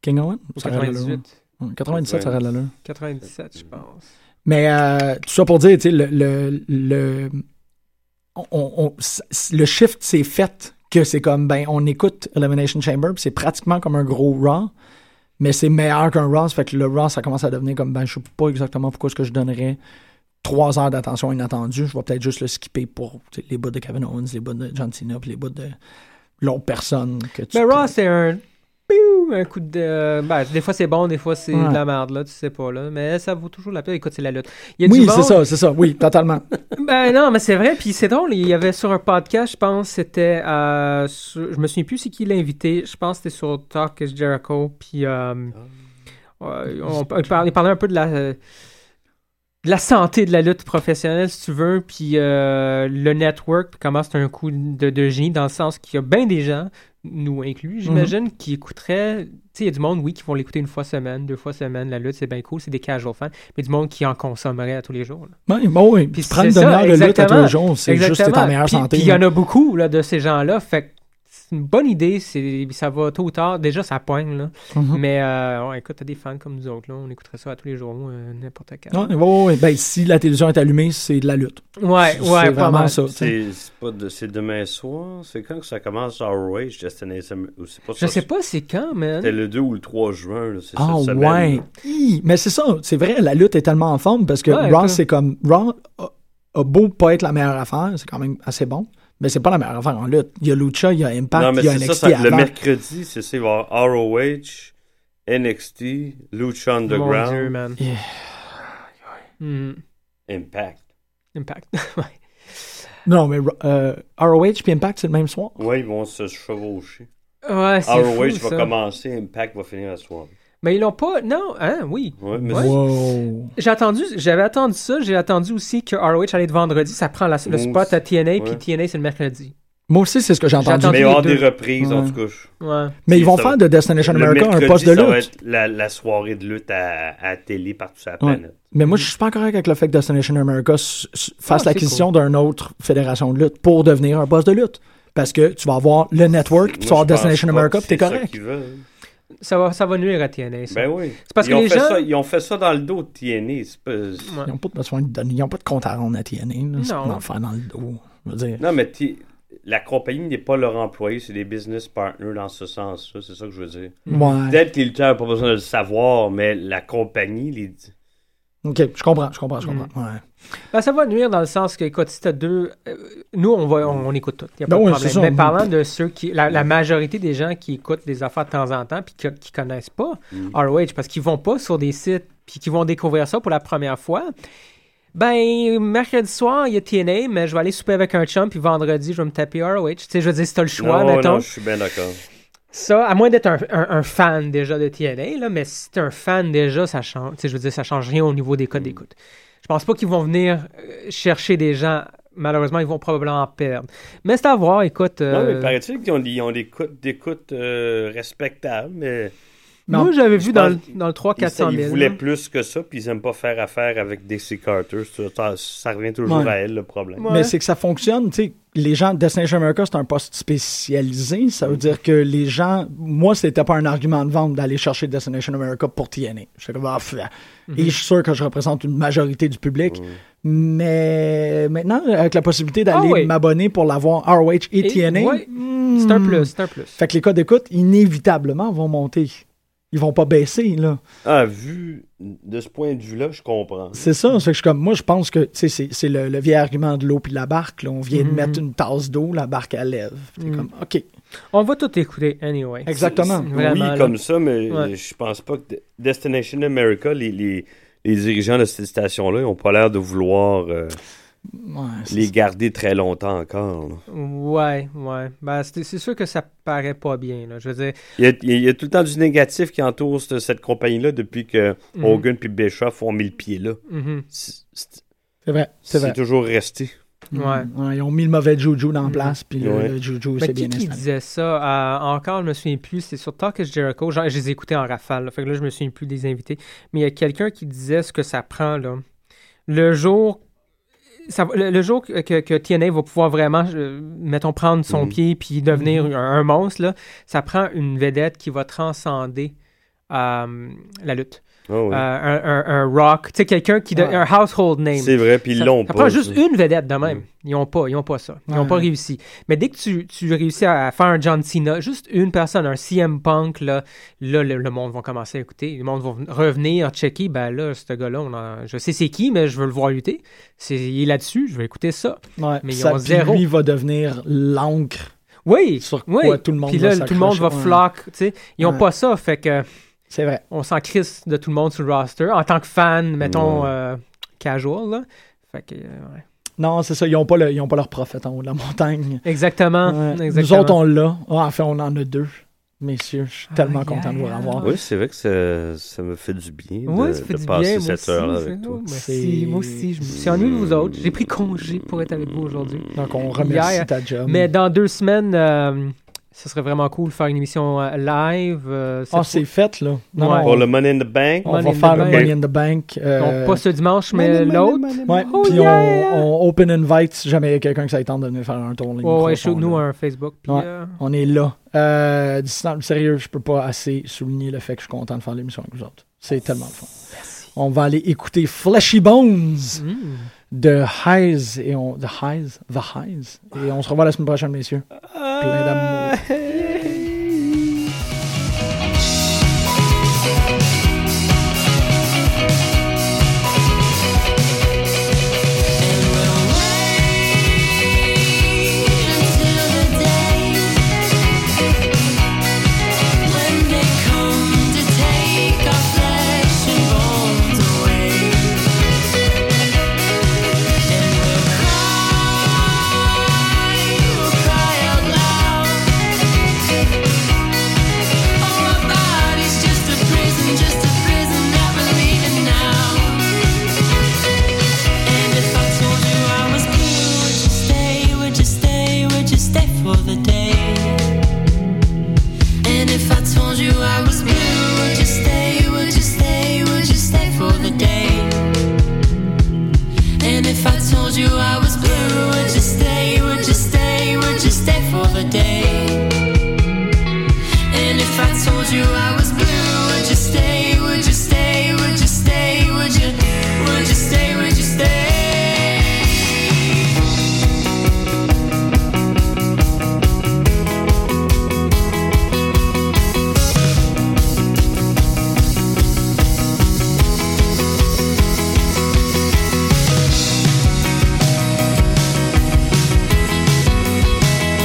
King Owen? Ou Ça aurait de l'allure. 98. Ouais, 97, ça aurait l'allure. 97, je pense. Mais euh, tout ça pour dire, tu sais, le, le, le, on- on- le shift s'est fait que c'est comme, ben, on écoute Elimination Chamber, c'est pratiquement comme un gros Raw, mais c'est meilleur qu'un Raw, ça fait que le Raw, ça commence à devenir comme, ben, je sais pas exactement pourquoi est-ce que je donnerais trois heures d'attention inattendue, je vais peut-être juste le skipper pour les bouts de Kevin Owens, les bouts de John Cena, puis les bouts de l'autre personne que tu... Mais Raw, c'est un. Un coup de. Ben, des fois c'est bon, des fois c'est Ouais. de la merde, là, tu sais pas, là. Mais ça vaut toujours la peine. Écoute, c'est la lutte. Il y a Oui, c'est ça, c'est ça, oui, totalement. Ben non, mais c'est vrai. Puis c'est drôle. Il y avait sur un podcast, je pense, c'était. Euh, sur- je me souviens plus c'est qui l'a invité. Je pense que c'était sur Talk is Jericho. Puis. euh, on, on parlait, il parlait un peu de la. euh, de la santé de la lutte professionnelle, si tu veux, puis euh, le network, puis comment c'est un coup de, de génie, dans le sens qu'il y a bien des gens, nous inclus, j'imagine, qui écouteraient. Tu sais, il y a du monde, oui, qui vont l'écouter une fois semaine, deux fois semaine, la lutte, c'est bien cool, c'est des casual fans, mais du monde qui en consommerait à tous les jours. là. Oui, bon, oui, Puis prendre une demi-heure de lutte à tous les jours, c'est juste que t'es en meilleure Puis- santé. Puis il y en a beaucoup là, de ces gens-là. Fait une bonne idée. C'est, ça va tôt ou tard. Déjà, ça poigne. Là. Mhm. Mais euh, ouais, écoute, t'as des fans comme nous autres. Là, on écouterait ça à tous les jours, euh, n'importe quand. Ouais, ouais, ouais. Ben, si la télévision est allumée, c'est de la lutte. Ouais, C'est ouais, pas vraiment mal. ça. C'est c'est pas de, c'est demain soir? C'est quand que ça commence ROH Destination? Ou c'est pas Je ça? sais pas c'est quand, man. C'était le 2 ou le 3 juin, là, c'est Ah cette semaine. ouais. là. Hi, Mais c'est ça, c'est vrai, la lutte est tellement en forme parce que Ouais, Raw, c'est comme. Raw a, a beau pas être la meilleure affaire, c'est quand même assez bon, mais c'est pas la meilleure affaire en lutte. Il y a Lucha, il y a Impact, Non, mais il y a NXT ça, ça, le mercredi, c'est ça, il va y avoir ROH, NXT, Lucha Mon Dieu, Underground, man. Yeah. Mhm. Impact. Impact. ouais. Non, mais euh, ROH puis Impact, c'est le même soir? Ouais, ils vont se chevaucher. Ouais, c'est ROH fou, va ça. commencer, Impact va finir la soirée. Mais ils l'ont pas. Non, hein, oui. Ouais, mais Ouais. Wow. J'ai attendu, j'avais attendu ça. J'ai attendu aussi que ROH allait être vendredi. Ça prend la- le Moi spot à TNA, Ouais. puis TNA, c'est le mercredi. Moi aussi, c'est ce que j'ai entendu. Mais il va y avoir des reprises, en tout cas. Ouais. Mais ils vont faire de Destination Le America un poste de ça va lutte. être la, la soirée de lutte à, à télé partout sur la Ouais. planète. Mais moi, je suis pas correct avec le fait que Destination America fasse Ah, l'acquisition d'une autre fédération de lutte pour devenir un poste de lutte. Parce que tu vas avoir le network, puis tu vas avoir Destination America, puis t'es correct. Ça va, ça va nuire à TNA. Ça. Ben oui. C'est parce ils que ont les fait gens- ça- ils ont fait ça dans le dos de TNA. c'est pas- Ouais. Ils n'ont pas besoin de donner, ils ont pas de compte à rendre à TNA. C'est faire dans le dos. Je veux dire. Non, mais la compagnie n'est pas leur employé, c'est des business partners dans ce sens-là. C'est ça que je veux dire. Ouais. Peut-être que les lutteurs n'ont pas besoin de le savoir, mais la compagnie, les... Ok, je comprends, je comprends, je comprends. Mm. Ouais. Ben, ça va nuire dans le sens que, écoute, si t'as deux. euh, nous, on, va, on, on écoute tout. Y a pas Ben de problème. Mais parlant de ceux qui. La, la majorité des gens qui écoutent des affaires de temps en temps puis qui, qui connaissent pas Mm. ROH parce qu'ils vont pas sur des sites puis qui vont découvrir ça pour la première fois. Ben, mercredi soir, il y a TNA, mais je vais aller souper avec un chum, puis vendredi, je vais me taper ROH. Tu sais, je veux dire, si t'as le choix, non, mettons. non, je suis bien d'accord. Ça, à moins d'être un, un- un fan déjà de TNA, là, mais si t'es un fan déjà, ça change. Je veux dire, ça change rien au niveau des Mm. codes d'écoute. Je pense pas qu'ils vont venir euh, chercher des gens. Malheureusement, ils vont probablement en perdre. Mais c'est à voir, écoute. Non, euh, mais paraît-il qu'ils ont, ont des coûtes d'écoute euh, respectables, mais Non, moi, j'avais je vu dans, dans le 3 ils, 400 ils 000. voulaient là. plus que ça, puis ils n'aiment pas faire affaire avec Dixie Carter. Ça, ça- ça revient toujours Ouais. à elle, le problème. Ouais. Mais c'est que ça fonctionne, tu sais, les gens, Destination America, c'est un poste spécialisé, ça veut Mm. dire que les gens, moi, c'était pas un argument de vente d'aller chercher Destination America pour TNA. J'étais comme, ah, Mm-hmm. et je suis sûr que je représente une majorité du public, mais maintenant, avec la possibilité d'aller Ah oui. m'abonner pour l'avoir ROH et, Et- TNA, ouais, hmm, C'est un plus, c'est un plus. Fait que les codes d'écoute, inévitablement, vont monter. Ils vont pas baisser, là. Ah, vu de ce point de vue-là, je comprends. C'est ça. C'est que je suis comme, moi, je pense que c'est c'est le, le vieil argument de l'eau puis de la barque. Là. On vient de Mhm. mettre une tasse d'eau, la barque à lève. T'es Mhm. comme, OK. On va tout écouter, anyway. Exactement. Vraiment, oui, là. comme ça, mais Ouais. je pense pas que De- Destination America, les, les, les dirigeants de cette station-là, ils n'ont pas l'air de vouloir euh, Ouais, les garder très longtemps encore. là. Ouais, ouais. Ben, c'est sûr que ça paraît pas bien. Là. Je veux dire, Il y, a, il y a tout le temps du négatif qui entoure cette, cette compagnie-là depuis que Mhm. Hogan puis Bischoff ont mis le pied là. mhm, C'est- vrai. C'est vrai. c'est toujours resté. ouais. Ouais, ils ont mis le mauvais juju dans Mhm. place, puis le, Ouais. le juju Mais c'est qui, bien qui installé. disait ça? Euh, encore, je me souviens plus. C'est sur Talk is Jericho. Genre, je les écoutais en rafale. là. Fait que là, je me souviens plus des invités. Mais il y a quelqu'un qui disait ce que ça prend, là. Le jour... ça le, le jour que, que, que TNA va pouvoir vraiment, euh, mettons, prendre son Mhm. pied puis devenir Mhm. un, un monstre, là, ça prend une vedette qui va transcender euh, la lutte. Ah oui. Euh, un, un- un rock, tu sais, quelqu'un qui... de- Ouais. un household name. c'est vrai, puis ils Ça, l'ont ça pas. prend juste ça. une vedette de même. Mm. Ils n'ont pas, ils ont pas ça. Ils n'ont Ouais. pas réussi. Mais dès que tu, tu réussis à faire un John Cena, juste une personne, un CM Punk, là, là le, le monde va commencer à écouter. Le monde va revenir, checker. Ben là, ce gars-là, on en- je sais c'est qui, mais je veux le voir lutter. C'est, il est là-dessus, je vais écouter ça. Ouais, Mais ils ça, ont zéro. lui va devenir l'encre Oui, sur oui. quoi tout le monde Puis va là, tout le monde va flock. tu sais. Ils n'ont Ouais. pas ça, fait que C'est vrai. on s'en crisse de tout le monde sur le roster. En tant que fan, mettons, Ouais. euh, casual, là. Fait que, euh, ouais. Non, c'est ça. Ils n'ont pas, le- ils ont pas leur prophète en haut de la montagne. Exactement. Nous autres, on l'a. Ah, en fait, on en a deux. Messieurs, je suis tellement content de vous revoir. Oui, c'est vrai que ça, ça me fait du bien de, Oui, ça fait de du passer bien. Moi cette aussi, heure-là avec toi. merci. C'est- Moi aussi, je me suis ennuyé de vous autres. J'ai pris congé pour être avec vous aujourd'hui. Donc, on remercie Hier, ta job. Mais dans deux semaines, euh, ce serait vraiment cool de faire une émission euh, live. euh, cette Ah, c'est fait, là. Non, Ouais. non, Pour on, le Money in the Bank, on Money va in the faire le Bank. Money in the Bank. euh, Donc, pas ce dimanche, mais l'autre. Ouais, Oh, puis yeah! on, on open invite si jamais il y a quelqu'un qui s'attend de venir faire un tour. les Ouais, shoot-nous là. un Facebook. Puis, Ouais. euh, On est là. Euh, distant- sérieux, je peux pas assez souligner le fait que je suis content de faire l'émission avec vous autres. C'est tellement le fun. On va aller écouter Fleshy Bones mm. De Highs et on, The Highs, The Highs. Et on se revoit la semaine prochaine, messieurs. Plein d'amour.